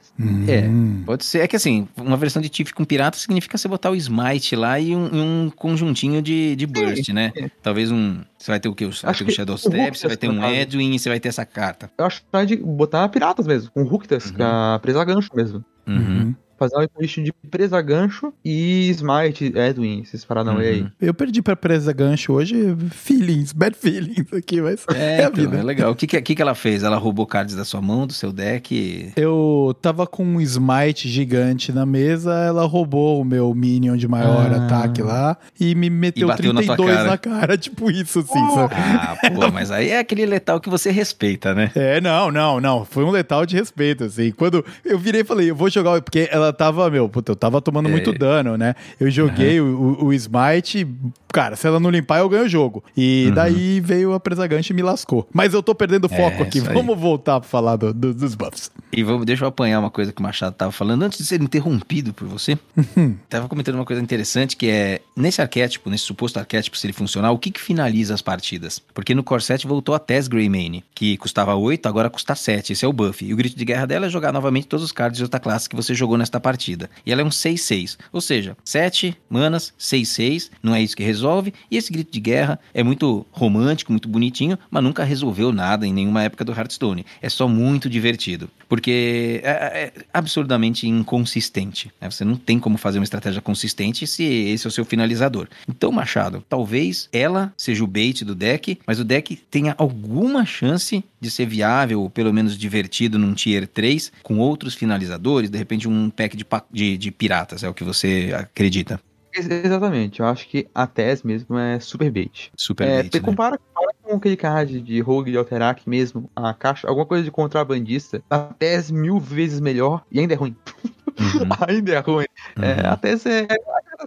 É. Pode ser. É que assim, uma versão de Tiff com pirata significa você botar o Smite lá e um, um conjuntinho de, de burst, né? é. Talvez um. Você vai ter o quê? Você vai Acho ter um que Shadow o Step, você vai ter um. Edwin e você vai ter essa carta. Eu acho que vai de botar piratas mesmo, com Hooktas, Uhum. que é a presa gancho mesmo. Uhum. Uhum. Fazer uma list de presa gancho e Smite, Edwin, esses aí. Uhum. Eu perdi pra presa gancho hoje. Feelings, bad feelings aqui, mas É, é, a então, vida. é legal. O que, que, que que ela fez? Ela roubou cards da sua mão, do seu deck? Eu tava com um smite gigante na mesa, ela roubou o meu minion de maior Ah. ataque lá e me meteu na tua 32 cara. na cara, tipo isso, assim, sabe? Ah, pô, mas aí é aquele letal que você respeita, né? É, não, não, não. Foi um letal de respeito, assim. Quando eu virei e falei, eu vou jogar, porque ela tava, meu, puta, eu tava tomando É. muito dano, né? Eu joguei o, o, o Smite, cara, se ela não limpar, eu ganho o jogo. E Uhum. daí veio a presa gancho e me lascou. Mas eu tô perdendo foco É, aqui. Vamos voltar pra falar do- do- dos buffs. E vamos, deixa eu apanhar uma coisa que o Machado tava falando antes de ser interrompido por você. tava comentando uma coisa interessante que é nesse arquétipo, nesse suposto arquétipo, se ele funcionar, o que que finaliza as partidas? Porque no Core 7 voltou a Tess Greymane, que custava 8, agora custa 7. Esse é o buff. E o grito de guerra dela é jogar novamente todos os cards de outra classe que você jogou nesta partida. E ela é um 6-6. Ou seja, 7 manas, 6-6. Não é isso que resolve. E esse grito de guerra é muito romântico, muito bonitinho, mas nunca resolveu nada em nenhuma época do Hearthstone. É só muito divertido. Porque é, é absurdamente inconsistente. né? Você não tem como fazer uma estratégia consistente se esse é o seu finalizador. Então, Machado, talvez ela seja o bait do deck, mas o deck tenha alguma chance de ser viável, ou pelo menos divertido num Tier 3, com outros finalizadores, de repente um pack de, de, de piratas, é o que você acredita? Exatamente, eu acho que a TES mesmo é super bait. Super é, bait, né? compara, compara, com aquele card de Rogue de Alterac mesmo, a caixa, alguma coisa de contrabandista, a TES mil vezes melhor e ainda é ruim. Uhum. ainda é ruim. É, uhum. É, a TES é,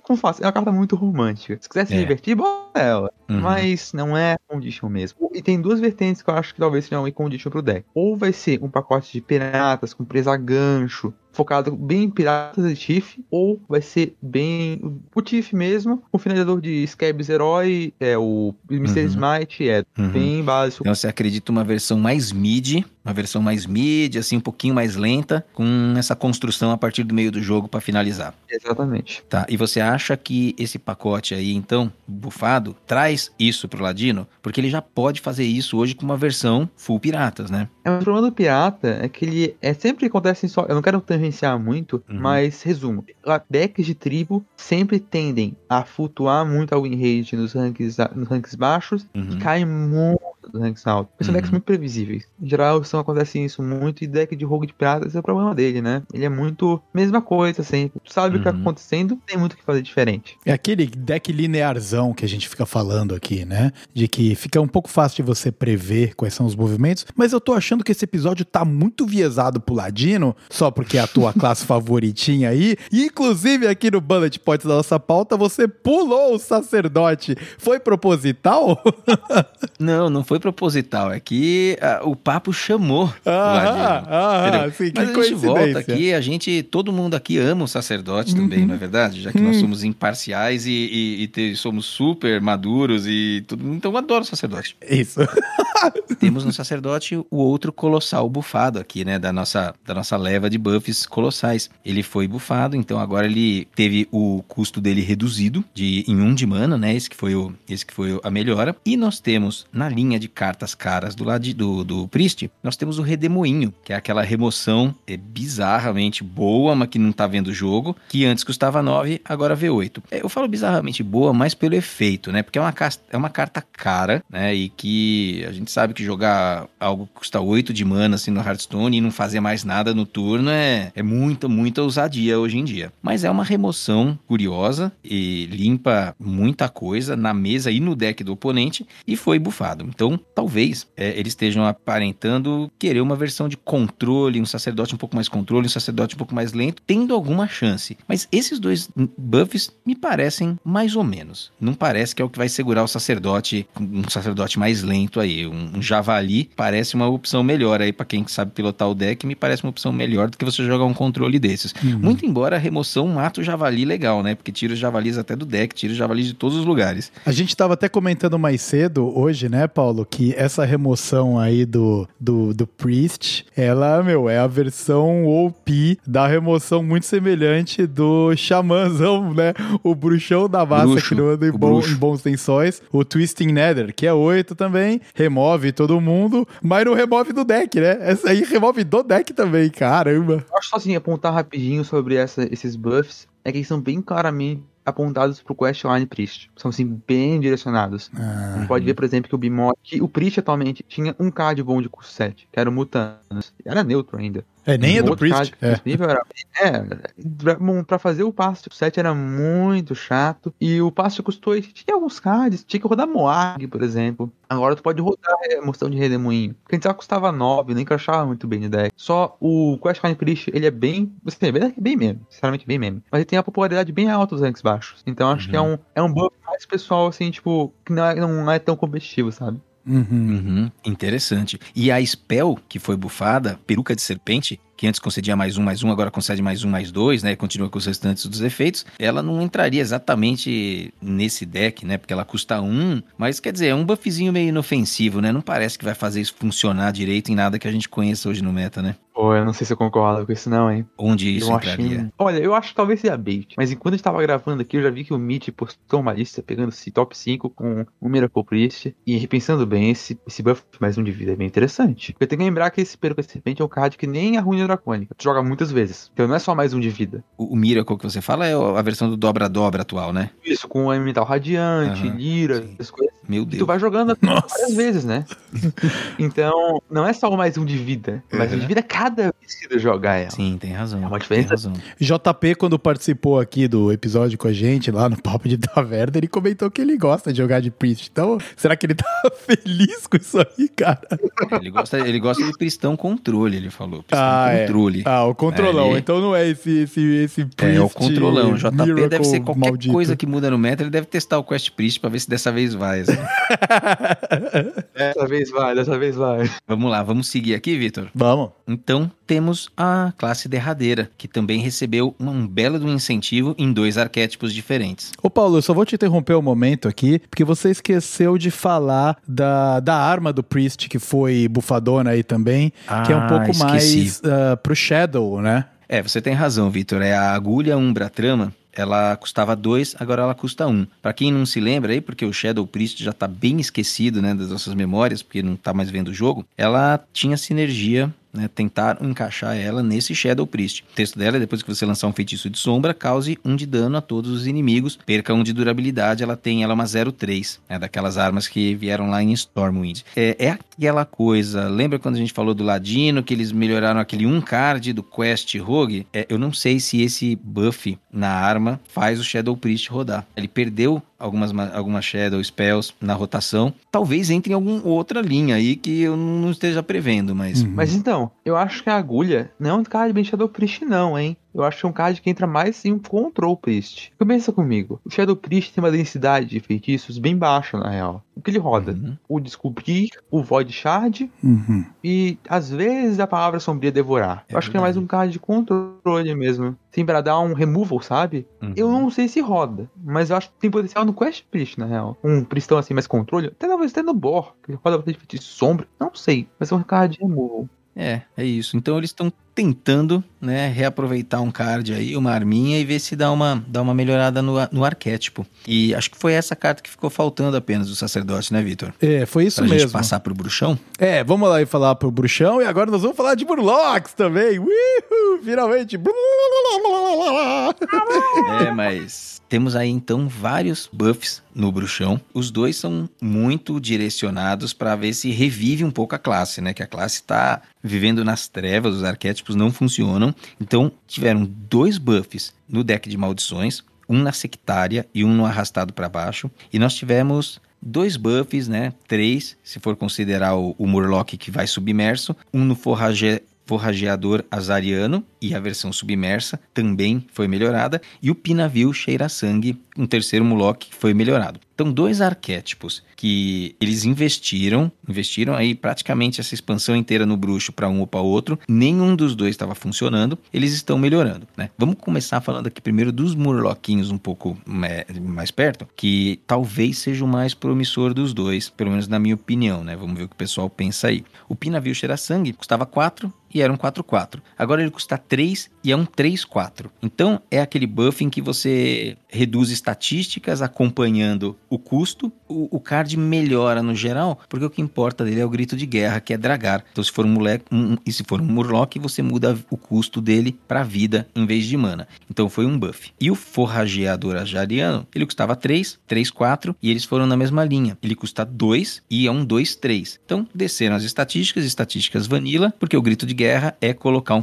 como faço, é uma carta muito romântica. Se quiser se é. divertir, bota ela. Uhum. Mas não é condition mesmo. E tem duas vertentes que eu acho que talvez sejam um condition pro deck. Ou vai ser um pacote de piratas com presa gancho, focado bem em piratas de Tiff, ou vai ser bem o Tiff mesmo, o finalizador de Scabs Herói, é o Mr. Uhum. Smite, é uhum. bem básico. Então você acredita uma versão mais mid, uma versão mais mid, assim, um pouquinho mais lenta, com essa construção a partir do meio do jogo para finalizar. Exatamente. Tá, e você acha que esse pacote aí, então, bufado, traz isso pro Ladino? Porque ele já pode fazer isso hoje com uma versão full piratas, né? É, o problema do pirata é que ele é sempre acontece só. Eu não quero tangenciar muito, uhum. mas resumo. Decks de tribo sempre tendem a flutuar muito a win rate nos ranks, nos ranks baixos uhum. e caem muito do ranks alto. São uhum. decks muito previsíveis. Em geral, são, acontece isso muito, e deck de rogue de prata, esse é o problema dele, né? Ele é muito mesma coisa sempre. Tu sabe uhum. o que tá uhum. acontecendo, tem muito o que fazer diferente. É aquele deck linearzão que a gente fica falando aqui, né? De que fica um pouco fácil de você prever quais são os movimentos, mas eu tô achando que esse episódio tá muito viesado pro Ladino, só porque é a tua classe favoritinha aí. E, inclusive, aqui no Bullet Points da nossa pauta, você pulou o sacerdote. Foi proposital? não, não foi proposital. É que uh, o papo chamou ah, ah, ah, sim, Mas a gente volta aqui, a gente, todo mundo aqui ama o sacerdote uhum. também, não é verdade? Já que uhum. nós somos imparciais e, e, e te, somos super maduros e tudo. Então eu adoro o sacerdote. Isso. Temos no sacerdote o outro colossal bufado aqui, né? Da nossa, da nossa leva de buffs colossais. Ele foi bufado, então agora ele teve o custo dele reduzido de, em um de mana, né? Esse que foi, o, esse que foi a melhora. E nós temos na linha de cartas caras do lado do, do Priest, nós temos o Redemoinho, que é aquela remoção é bizarramente boa, mas que não tá vendo o jogo, que antes custava 9, agora V8. É, eu falo bizarramente boa, mais pelo efeito, né? Porque é uma, é uma carta cara, né? E que a gente sabe que jogar algo que custa 8 de mana assim no Hearthstone e não fazer mais nada no turno é, é muita, muita ousadia hoje em dia. Mas é uma remoção curiosa e limpa muita coisa na mesa e no deck do oponente e foi bufado. Então, talvez é, eles estejam aparentando querer uma versão de controle, um sacerdote um pouco mais controle, um sacerdote um pouco mais lento, tendo alguma chance. Mas esses dois buffs me parecem mais ou menos. Não parece que é o que vai segurar o sacerdote, um sacerdote mais lento aí. Um, um javali parece uma opção melhor aí para quem sabe pilotar o deck, me parece uma opção melhor do que você jogar um controle desses. Uhum. Muito embora a remoção mata o javali legal, né? Porque tira os javalis até do deck, tira os javalis de todos os lugares. A gente estava até comentando mais cedo hoje, né, Paulo, que essa remoção aí do, do, do Priest, ela, meu, é a versão OP da remoção muito semelhante do Xamãzão, né? O bruxão da massa bruxo, que não anda em, bom, em bons tensóis. O Twisting Nether, que é 8 também, remove todo mundo, mas não remove do deck, né? Essa aí remove do deck também, caramba. Acho só assim, apontar rapidinho sobre essa, esses buffs, é que eles são bem claramente apontados pro Questline Priest. São assim, bem direcionados. Ah, Você pode ver, por exemplo, que o Bimod, que o Priest atualmente tinha um card bom de custo 7, que era o Mutanos. Era neutro ainda. É, nem é do Priest. É. Era, é, pra fazer o passe 7 era muito chato. E o passe custou. Tinha alguns cards, tinha que rodar Moag, por exemplo. Agora tu pode rodar a emoção de redemoinho. Porque antes ela custava 9, nem encaixava muito bem no deck. Só o Questline Priest, ele é bem. Você assim, bem, bem meme. Sinceramente, bem meme. Mas ele tem a popularidade bem alta dos ranks baixos. Então acho uhum. que é uhum. um, é um buff mais pessoal, assim, tipo, que não é, não é tão competitivo, sabe? Uhum. Uhum. Interessante. E a spell que foi bufada, peruca de serpente, que antes concedia mais um, mais um, agora concede mais um, mais dois, né? Continua com os restantes dos efeitos. Ela não entraria exatamente nesse deck, né? Porque ela custa um, mas quer dizer, é um buffzinho meio inofensivo, né? Não parece que vai fazer isso funcionar direito em nada que a gente conheça hoje no meta, né? Pô, eu não sei se eu concordo com isso não, hein. Onde isso eu entraria? achei... Olha, eu acho que talvez seja bait. Mas enquanto a gente tava gravando aqui, eu já vi que o Mitch postou uma lista pegando esse top 5 com o Miracle Priest. E repensando bem, esse, esse buff mais um de vida é bem interessante. Porque tem que lembrar que esse Peruca Serpente é um card que nem a Rune Dracônica. Tu joga muitas vezes. Então não é só mais um de vida. O, o Miracle que você fala é a versão do dobra-dobra atual, né? Isso, com o Elemental Radiante, Aham, Lira, sim. essas coisas. Meu E tu Deus. vai jogando Nossa. várias vezes, né? então, não é só mais um de vida. Mais um de vida cada vez que tu jogar ela. Sim, tem razão. É uma tem diferença. razão. JP, quando participou aqui do episódio com a gente, lá no Papo de Taverna, ele comentou que ele gosta de jogar de Priest. Então, será que ele tá feliz com isso aí, cara? Ele gosta, ele gosta de Pristão Controle, ele falou. Pristão Ah, é. Controle. Ah, o controlão. É, ele- Então não é esse, esse, esse Priest. É, o controlão. JP deve Miracle ser qualquer maldito. coisa que muda no meta, ele deve testar o Quest Priest pra ver se dessa vez vai. assim. Dessa vez vai, dessa vez vai. vamos lá, vamos seguir aqui, Vitor? Vamos. Então, temos a classe derradeira, que também recebeu um belo um incentivo em dois arquétipos diferentes. Ô Paulo, eu só vou te interromper um momento aqui, porque você esqueceu de falar da, da arma do Priest, que foi bufadona aí também, que é um Ah, pouco esqueci. mais ah, pro Shadow, né? É, você tem razão, Vitor. É a agulha Umbra Trama. Ela custava 2, agora ela custa 1. Um. Pra quem não se lembra aí, porque o Shadow Priest já tá bem esquecido, né, das nossas memórias, porque não tá mais vendo o jogo, ela tinha sinergia, né, tentaram encaixar ela nesse Shadow Priest. O texto dela é depois que você lançar um feitiço de sombra, cause um de dano a todos os inimigos, perca um de durabilidade, ela tem ela é uma 03, né, daquelas armas que vieram lá em Stormwind. É, é aquela coisa, lembra quando a gente falou do Ladino, que eles melhoraram aquele um card do Quest Rogue? É, eu não sei se esse buff na arma faz o Shadow Priest rodar. Ele perdeu algumas, ma- algumas Shadow Spells na rotação. Talvez entre em alguma outra linha aí que eu não esteja prevendo, mas... Uhum. Mas então, eu acho que a agulha não é um card bem Shadow Priest, não, hein? Eu acho que é um card que entra mais em um Control Priest. Pensa comigo, o Shadow Priest tem uma densidade de feitiços bem baixa, na real. O que ele roda? Uhum. O Descobrir, o Void Shard Uhum. e, às vezes, a palavra sombria devorar. É eu acho que é mais um card de controle mesmo. Sim, pra dar um removal, sabe? Uhum. Eu não sei se roda, mas eu acho que tem potencial no Quest Priest, na real. Um Priestão assim, mais controle. Até talvez até no Bor, que roda bastante feitiço sombra. Não sei, mas é um card de removal. É, é isso. Então eles estão tentando, né, reaproveitar um card aí, uma arminha e ver se dá uma, dá uma melhorada no, no arquétipo. E acho que foi essa carta que ficou faltando apenas do sacerdote, né, Vitor? É, foi isso Pra gente mesmo. passar pro bruxão. É, vamos lá e falar pro bruxão e agora nós vamos falar de Murlocs também. Uhul, finalmente. É, mas temos aí então vários buffs no bruxão. Os dois são muito direcionados para ver se revive um pouco a classe, né? Que a classe tá vivendo nas trevas, os arquétipos não funcionam. Então tiveram dois buffs no deck de maldições, um na sectária e um no arrastado para baixo. E nós tivemos dois buffs, né? Três, se for considerar o, o Murloc que vai submerso, um no forrage forrageador azariano e a versão submersa também foi melhorada e o pinavio cheira sangue um terceiro Moloch que foi melhorado então dois arquétipos que eles investiram investiram aí praticamente essa expansão inteira no bruxo para um ou para outro nenhum dos dois estava funcionando eles estão melhorando né vamos começar falando aqui primeiro dos Murloquinhos um pouco mais perto que talvez seja o mais promissor dos dois pelo menos na minha opinião né vamos ver o que o pessoal pensa aí o pinavio cheira sangue custava 4 e era um 4-4. Agora ele custa 3 e é um 3-4. Então é aquele buff em que você reduz estatísticas acompanhando o custo. O, o card melhora no geral, porque o que importa dele é o grito de guerra, que é dragar. Então se for um moleque, um, e se for um murloc, você muda o custo dele para vida em vez de mana. Então foi um buff. E o forrageador ajariano, ele custava 3, 3, 4 e eles foram na mesma linha. Ele custa 2 e é um 2, 3. Então desceram as estatísticas, estatísticas vanilla, porque o grito de guerra é colocar um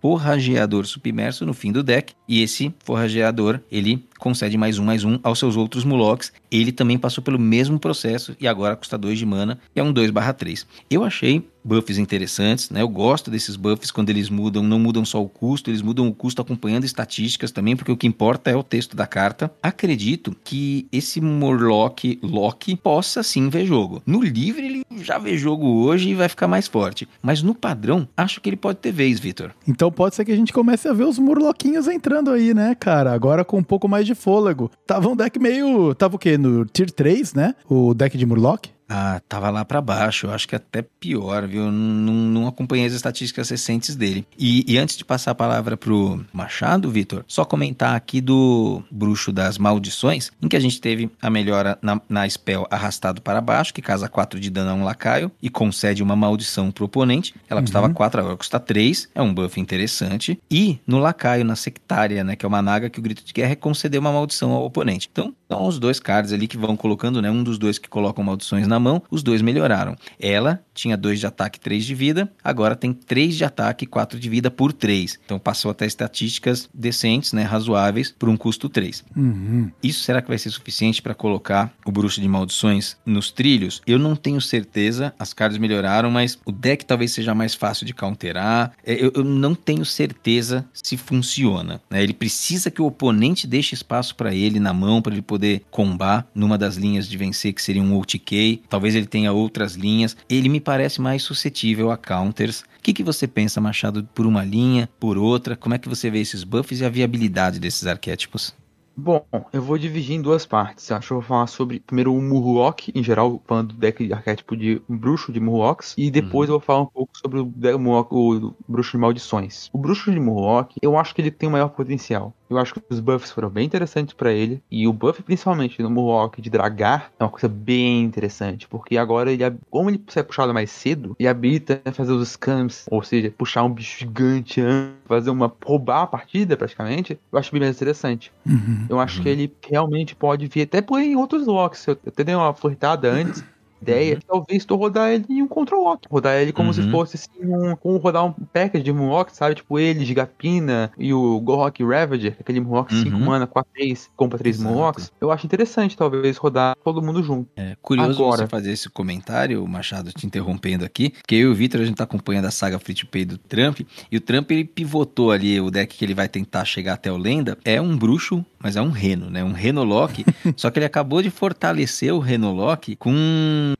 forrageador submerso no fim do deck e esse forrageador ele concede mais um mais um aos seus outros Mulocs. Ele também passou pelo mesmo processo e agora custa 2 de mana e é um 2/3. Eu achei buffs interessantes, né? Eu gosto desses buffs quando eles mudam, não mudam só o custo, eles mudam o custo acompanhando estatísticas também, porque o que importa é o texto da carta. Acredito que esse Morlock Loki possa sim ver jogo. No livre ele já vê jogo hoje e vai ficar mais forte, mas no padrão acho que ele pode ter vez, Vitor. Então pode ser que a gente comece a ver os murloquinhos entrando aí, né, cara? Agora com um pouco mais de fôlego. Tava um deck meio. Tava o quê? No Tier 3, né? O deck de Murloc. Ah, tava lá pra baixo. Eu acho que até pior, viu? Não, não acompanhei as estatísticas recentes dele. E, e antes de passar a palavra pro Machado, Vitor, só comentar aqui do Bruxo das Maldições, em que a gente teve a melhora na, na spell arrastado para baixo, que casa 4 de dano a um lacaio e concede uma maldição pro oponente. Ela custava Uhum. 4, agora custa 3. É um buff interessante. E no lacaio, na sectária, né, que é uma naga que o grito de guerra é conceder uma maldição ao oponente. Então, são os dois cards ali que vão colocando, né? Um dos dois que colocam maldições na mão, os dois melhoraram. Ela tinha 2 de ataque e 3 de vida, agora tem 3 de ataque e 4 de vida por 3. Então passou até estatísticas decentes, né? Razoáveis, por um custo 3. Uhum. Isso será que vai ser suficiente para colocar o bruxo de maldições nos trilhos? Eu não tenho certeza. As cards melhoraram, mas o deck talvez seja mais fácil de counterar. É, Eu, eu não tenho certeza se funciona. né? Ele precisa que o oponente deixe espaço para ele na mão para ele poder combar numa das linhas de vencer que seria um OTK. Talvez ele tenha outras linhas. Ele me parece mais suscetível a counters. O que, que você pensa, Machado, por uma linha, por outra? Como é que você vê esses buffs e a viabilidade desses arquétipos? Bom, eu vou dividir em duas partes. Eu acho que eu vou falar sobre primeiro o Murloc, em geral, falando do deck de arquétipo de bruxo de Murlocs, e depois eu vou falar um pouco sobre o, Murloc- o bruxo de maldições. O bruxo de Murloc, eu acho que ele tem o maior potencial. Eu acho que os buffs foram bem interessantes pra ele, e o buff principalmente no Murloc de dragar é uma coisa bem interessante, porque agora ele, como ele sai puxado mais cedo, ele habilita fazer os scams, ou seja, puxar um bicho gigante, fazer uma roubar a partida praticamente. Eu acho bem mais interessante. Uhum. Eu acho que ele realmente pode vir até por em outros locks. Eu até dei uma flertada antes. Ideia, talvez tu rodar ele em um control lock. Rodar ele como se Uhum. fosse assim, um, como rodar um package de Moonlock, sabe? Tipo ele, Gigapina e o Gorok Ravager, aquele Moonlock 5 Uhum. mana, 4, 3, compra 3 Exato. Moonlocks. Eu acho interessante, talvez, rodar todo mundo junto. É curioso Agora. você fazer esse comentário, Machado, te interrompendo aqui, porque eu e o Vitor, a gente tá acompanhando a saga Free to Pay do Trump, e o Trump, ele pivotou ali o deck que ele vai tentar chegar até o Lenda, é um bruxo, mas é um reno, né? Um renolock, só que ele acabou de fortalecer o renolock com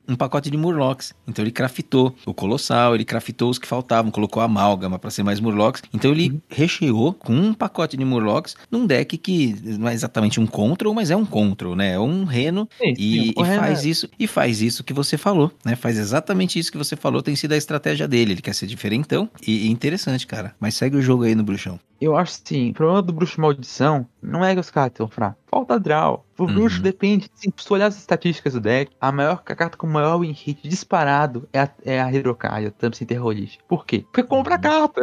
um pacote de Murlocs. Então ele craftou o Colossal, ele craftou os que faltavam, colocou amálgama para ser mais Murlocs. Então ele recheou com um pacote de Murlocs num deck que não é exatamente um control, mas é um control, né? É um reno Sim, e, sim, e faz Renan- isso e faz isso que você falou, né? Faz exatamente isso que você falou, tem sido a estratégia dele. Ele quer ser diferentão e, e interessante, cara. Mas segue o jogo aí no bruxão. Eu acho assim, o problema do bruxo maldição não é que os caras estão fracos. Falta draw. O Uhum. bruxo depende. Se tu olhar as estatísticas do deck, a maior a carta com o maior win hit disparado é a, é a Hydrocard, a Thumpsy Terrorist. Por quê? Porque compra a Uhum. carta.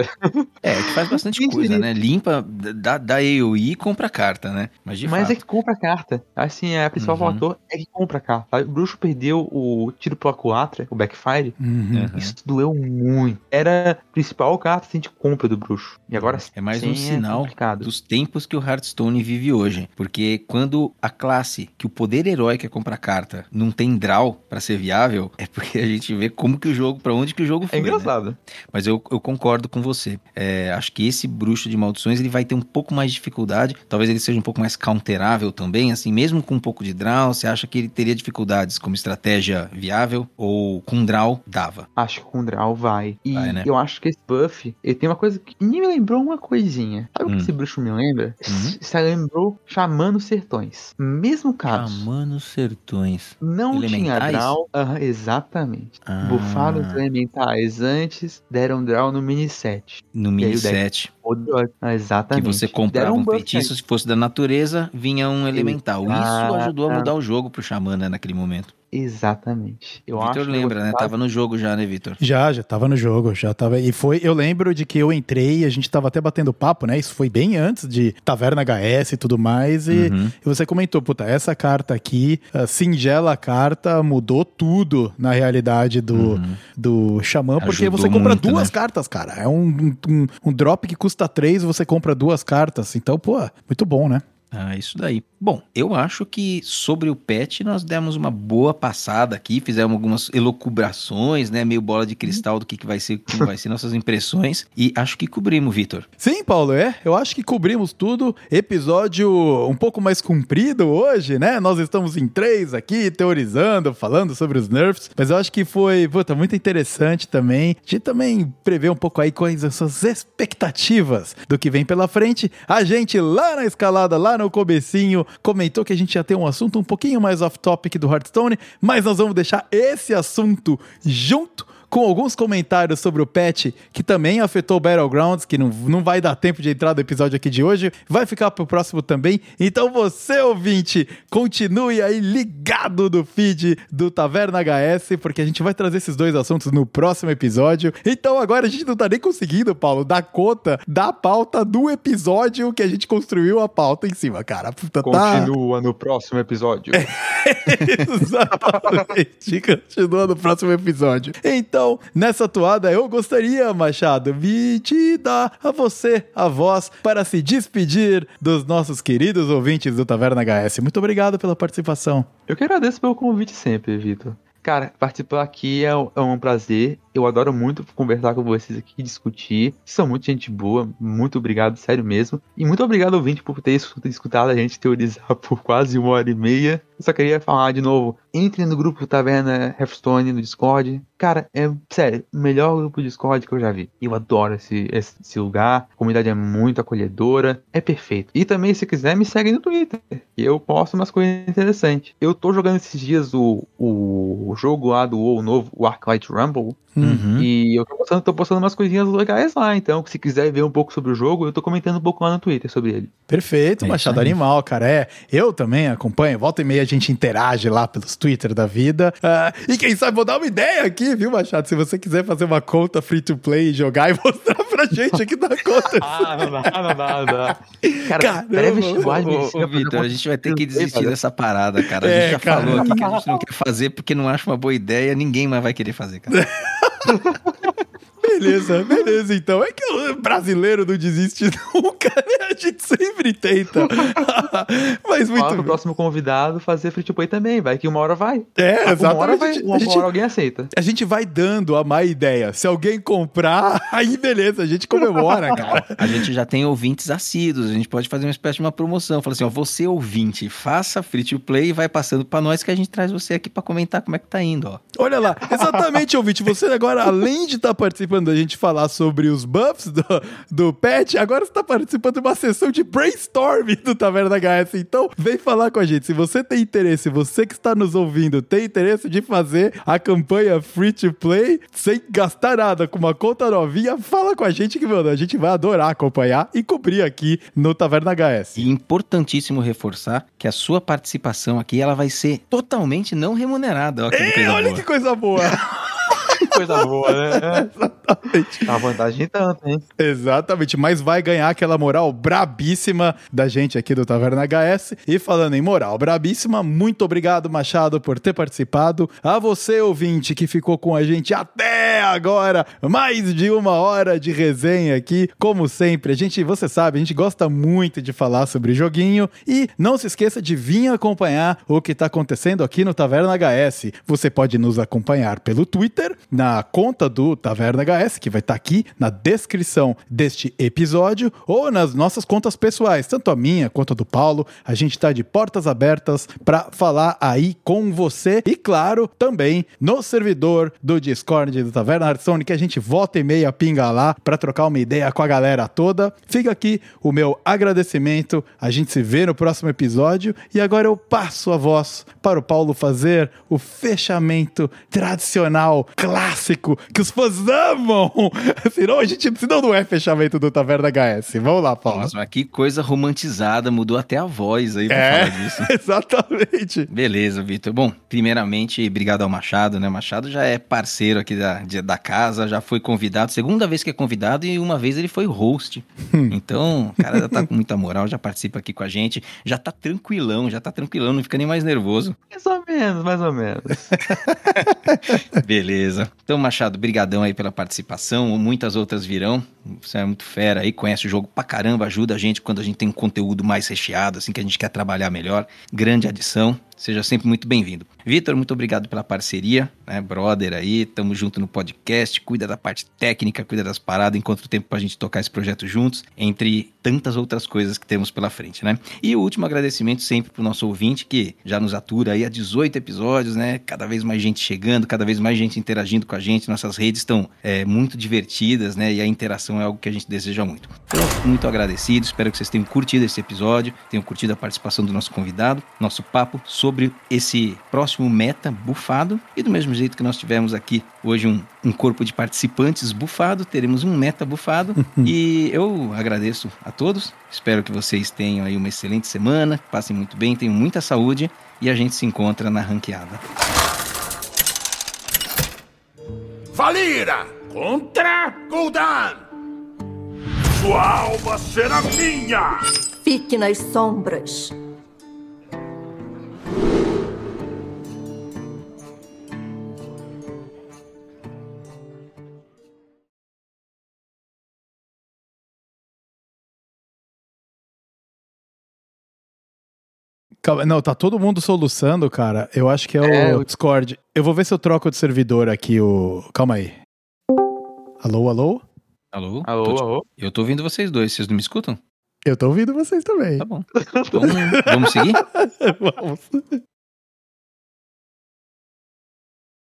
É, que faz bastante coisa, né? Limpa, dá, dá AOE e compra carta, né? Mas de Mas fato. é que compra a carta. Assim, é, a principal Uhum. fator é que compra a carta. O bruxo perdeu o tiro pro Aquatra, o Backfire. Uhum. Uhum. Isso doeu muito. Era a principal carta assim, de compra do bruxo. E agora É mais um sinal complicado. dos tempos que o Hearthstone vive hoje. Porque quando a classe, que o poder heróico é comprar carta, não tem draw pra ser viável, é porque a gente vê como que o jogo, pra onde que o jogo É foi. né? engraçado. Mas eu, eu concordo com você. É, acho que esse bruxo de maldições ele vai ter um pouco mais de dificuldade. Talvez ele seja um pouco mais counterável também. Assim, mesmo com um pouco de draw, você acha que ele teria dificuldades como estratégia viável? Ou com draw dava? Acho que com Draw vai. E Vai, né? eu acho que esse buff, ele tem uma coisa que me lembrou uma coisinha. Sabe o Hum. que esse bruxo me lembra? Uhum. Você lembrou Chamando Sertões. Mesmo caso. Chamando sertões. Não tinha Elementais? draw. Aham, exatamente. Ah. Bufaram os elementais antes, deram draw no mini set. No mini set. Draw- Ah, Que exatamente. você comprava um buff feitiço, se fosse da natureza, vinha um elemental. Isso ajudou a mudar o jogo pro Xamã, né, naquele momento. Exatamente. Eu acho Vitor que lembra, eu né? Tava no jogo já, né, Vitor? Já, já tava no jogo, já tava. E foi, eu lembro de que eu entrei, a gente tava até batendo papo, né? Isso foi bem antes de Taverna HS e tudo mais. E, Uhum. e você comentou, puta, essa carta aqui, a singela carta, mudou tudo na realidade do, do Xamã, porque Ajudou você compra muito, duas né? cartas, cara. É um, um, um drop que custa três, você compra duas cartas. Então, pô, muito bom, né? Ah, isso daí. Bom, eu acho que sobre o pet nós demos uma boa passada aqui, fizemos algumas elocubrações, né, meio bola de cristal do que, que vai ser, como vai ser nossas impressões e acho que cobrimos, Vitor. Sim, Paulo, é. Eu acho que cobrimos tudo. Episódio um pouco mais comprido hoje, né? Nós estamos em três aqui, teorizando, falando sobre os nerfs. Mas eu acho que foi, puta, muito interessante também. Gente também prevê um pouco aí quais as suas expectativas do que vem pela frente. A gente lá na escalada, lá no comecinho, comentou que a gente ia ter um assunto um pouquinho mais off-topic do Hearthstone, mas nós vamos deixar esse assunto junto com alguns comentários sobre o patch que também afetou o Battlegrounds, que não, não vai dar tempo de entrar no episódio aqui de hoje, vai ficar pro próximo também. Então você, ouvinte, continue aí ligado no feed do Taverna HS, porque a gente vai trazer esses dois assuntos no próximo episódio. Então agora a gente não tá nem conseguindo, Paulo, dar conta da pauta do episódio que a gente construiu a pauta em cima, cara. Puta, tá... Continua no próximo episódio. Exatamente, continua no próximo episódio. Então, então, nessa toada, eu gostaria, Machado, de te dar a você a voz para se despedir dos nossos queridos ouvintes do Taverna HS. Muito obrigado pela participação. Eu que agradeço pelo convite sempre, Vitor. Cara, participar aqui é, é, um prazer. Eu adoro muito conversar com vocês aqui, discutir. São muito gente boa. Muito obrigado, sério mesmo. E muito obrigado, ouvinte, por ter escutado a gente teorizar por quase uma hora e meia. Eu só queria falar de novo. Entre no grupo Taverna Hearthstone no Discord. Cara, é sério, o melhor grupo de Discord que eu já vi. Eu adoro esse, esse lugar. A comunidade é muito acolhedora. É perfeito. E também, se quiser, me segue no Twitter. Eu posto umas coisas interessantes. Eu tô jogando esses dias o, o jogo lá do WoW novo, o Arclight Rumble. Uhum. E eu tô postando, tô postando umas coisinhas legais lá. Então, se quiser ver um pouco sobre o jogo, eu tô comentando um pouco lá no Twitter sobre ele. Perfeito, é Machado Animal, cara. É, eu também acompanho. Volta e meia gente interage lá pelos Twitter da vida. Uh, e quem sabe, vou dar uma ideia aqui, viu, Machado? Se você quiser fazer uma conta free to play, jogar e mostrar pra gente aqui da conta. ah, não dá, não dá, não dá. Cara, Ô, ô Vitor, a gente vai ter que desistir dessa parada, cara. A gente é, já cara. falou aqui que a gente não quer fazer porque não acha uma boa ideia, ninguém mais vai querer fazer, cara. Beleza, beleza, então. É que o brasileiro não desiste nunca, né? A gente sempre tenta. Mas muito Fala o próximo convidado fazer free to play também, vai que uma hora vai. É, exatamente. Uma hora, vai, uma gente, hora alguém aceita. A gente vai dando a má ideia. Se alguém comprar, aí beleza, a gente comemora, cara. A gente já tem ouvintes assíduos, a gente pode fazer uma espécie de uma promoção. Fala assim, ó, você ouvinte, faça free to play e vai passando pra nós que a gente traz você aqui pra comentar como é que tá indo, ó. Olha lá, exatamente, ouvinte. Você agora, além de estar tá participando da gente falar sobre os buffs do, do patch, agora você está participando de uma sessão de brainstorming do Taverna HS. Então, vem falar com a gente. Se você tem interesse, você que está nos ouvindo, tem interesse de fazer a campanha free to play sem gastar nada, com uma conta novinha, fala com a gente que, mano, a gente vai adorar acompanhar e cobrir aqui no Taverna HS. E importantíssimo reforçar que a sua participação aqui ela vai ser totalmente não remunerada. Olha que, Ei, coisa, olha boa. que coisa boa! coisa boa, né? Exatamente. A vantagem tanto, hein? Exatamente, mas vai ganhar aquela moral brabíssima da gente aqui do Taverna HS. E falando em moral brabíssima, muito obrigado, Machado, por ter participado. A você, ouvinte, que ficou com a gente até agora, mais de uma hora de resenha aqui. Como sempre, a gente, você sabe, a gente gosta muito de falar sobre joguinho. E não se esqueça de vir acompanhar o que está acontecendo aqui no Taverna HS. Você pode nos acompanhar pelo Twitter, na conta do Taverna HS, que vai estar tá aqui na descrição deste episódio, ou nas nossas contas pessoais, tanto a minha quanto a do Paulo. A gente está de portas abertas para falar aí com você. E claro, também no servidor do Discord do Taverna Hearthstone, que a gente volta e meia pinga lá para trocar uma ideia com a galera toda. Fica aqui o meu agradecimento. A gente se vê no próximo episódio. E agora eu passo a voz para o Paulo fazer o fechamento tradicional, clássico que os fãs amam. Senão a gente senão não é fechamento do Taverna HS. Vamos lá, Paulo. Nossa, mas que coisa romantizada, mudou até a voz aí pra é, falar disso. Exatamente. Beleza, Vitor. Bom, primeiramente, obrigado ao Machado, né? O Machado já é parceiro aqui da, da casa, já foi convidado, segunda vez que é convidado e uma vez ele foi host. Hum. então, o cara já tá com muita moral, já participa aqui com a gente, já tá tranquilão, já tá tranquilão, não fica nem mais nervoso. Mais ou menos, mais ou menos. Beleza. Então, Machado, brigadão aí pela participação. Muitas outras virão. Você é muito fera aí, conhece o jogo pra caramba, ajuda a gente quando a gente tem um conteúdo mais recheado, assim que a gente quer trabalhar melhor. Grande adição. Seja sempre muito bem-vindo. Vitor, muito obrigado pela parceria, né? Brother aí, tamo junto no podcast, cuida da parte técnica, cuida das paradas, encontra tempo pra gente tocar esse projeto juntos, entre tantas outras coisas que temos pela frente, né? E o último agradecimento sempre pro nosso ouvinte, que já nos atura aí há 18 episódios, né? Cada vez mais gente chegando, cada vez mais gente interagindo com a gente, nossas redes estão é, muito divertidas, né? E a interação é algo que a gente deseja muito. Então, muito agradecido, espero que vocês tenham curtido esse episódio, tenham curtido a participação do nosso convidado, nosso papo sobre esse próximo meta bufado. E do mesmo jeito que nós tivemos aqui hoje um, um corpo de participantes bufado, teremos um meta bufado. e eu agradeço a todos, espero que vocês tenham aí uma excelente semana, passem muito bem, tenham muita saúde e a gente se encontra na ranqueada. Valira contra Gul'dan. Sua alma será minha. Fique nas sombras. Calma, não, tá todo mundo soluçando, cara. Eu acho que é, É, o o- Discord. Eu vou ver se eu troco de servidor aqui o. Calma aí. Alô, alô? Alô? Alô, Tô te- alô? Eu tô ouvindo vocês dois, vocês não me escutam? Eu tô ouvindo vocês também. Tá bom. Então, vamos seguir? Vamos.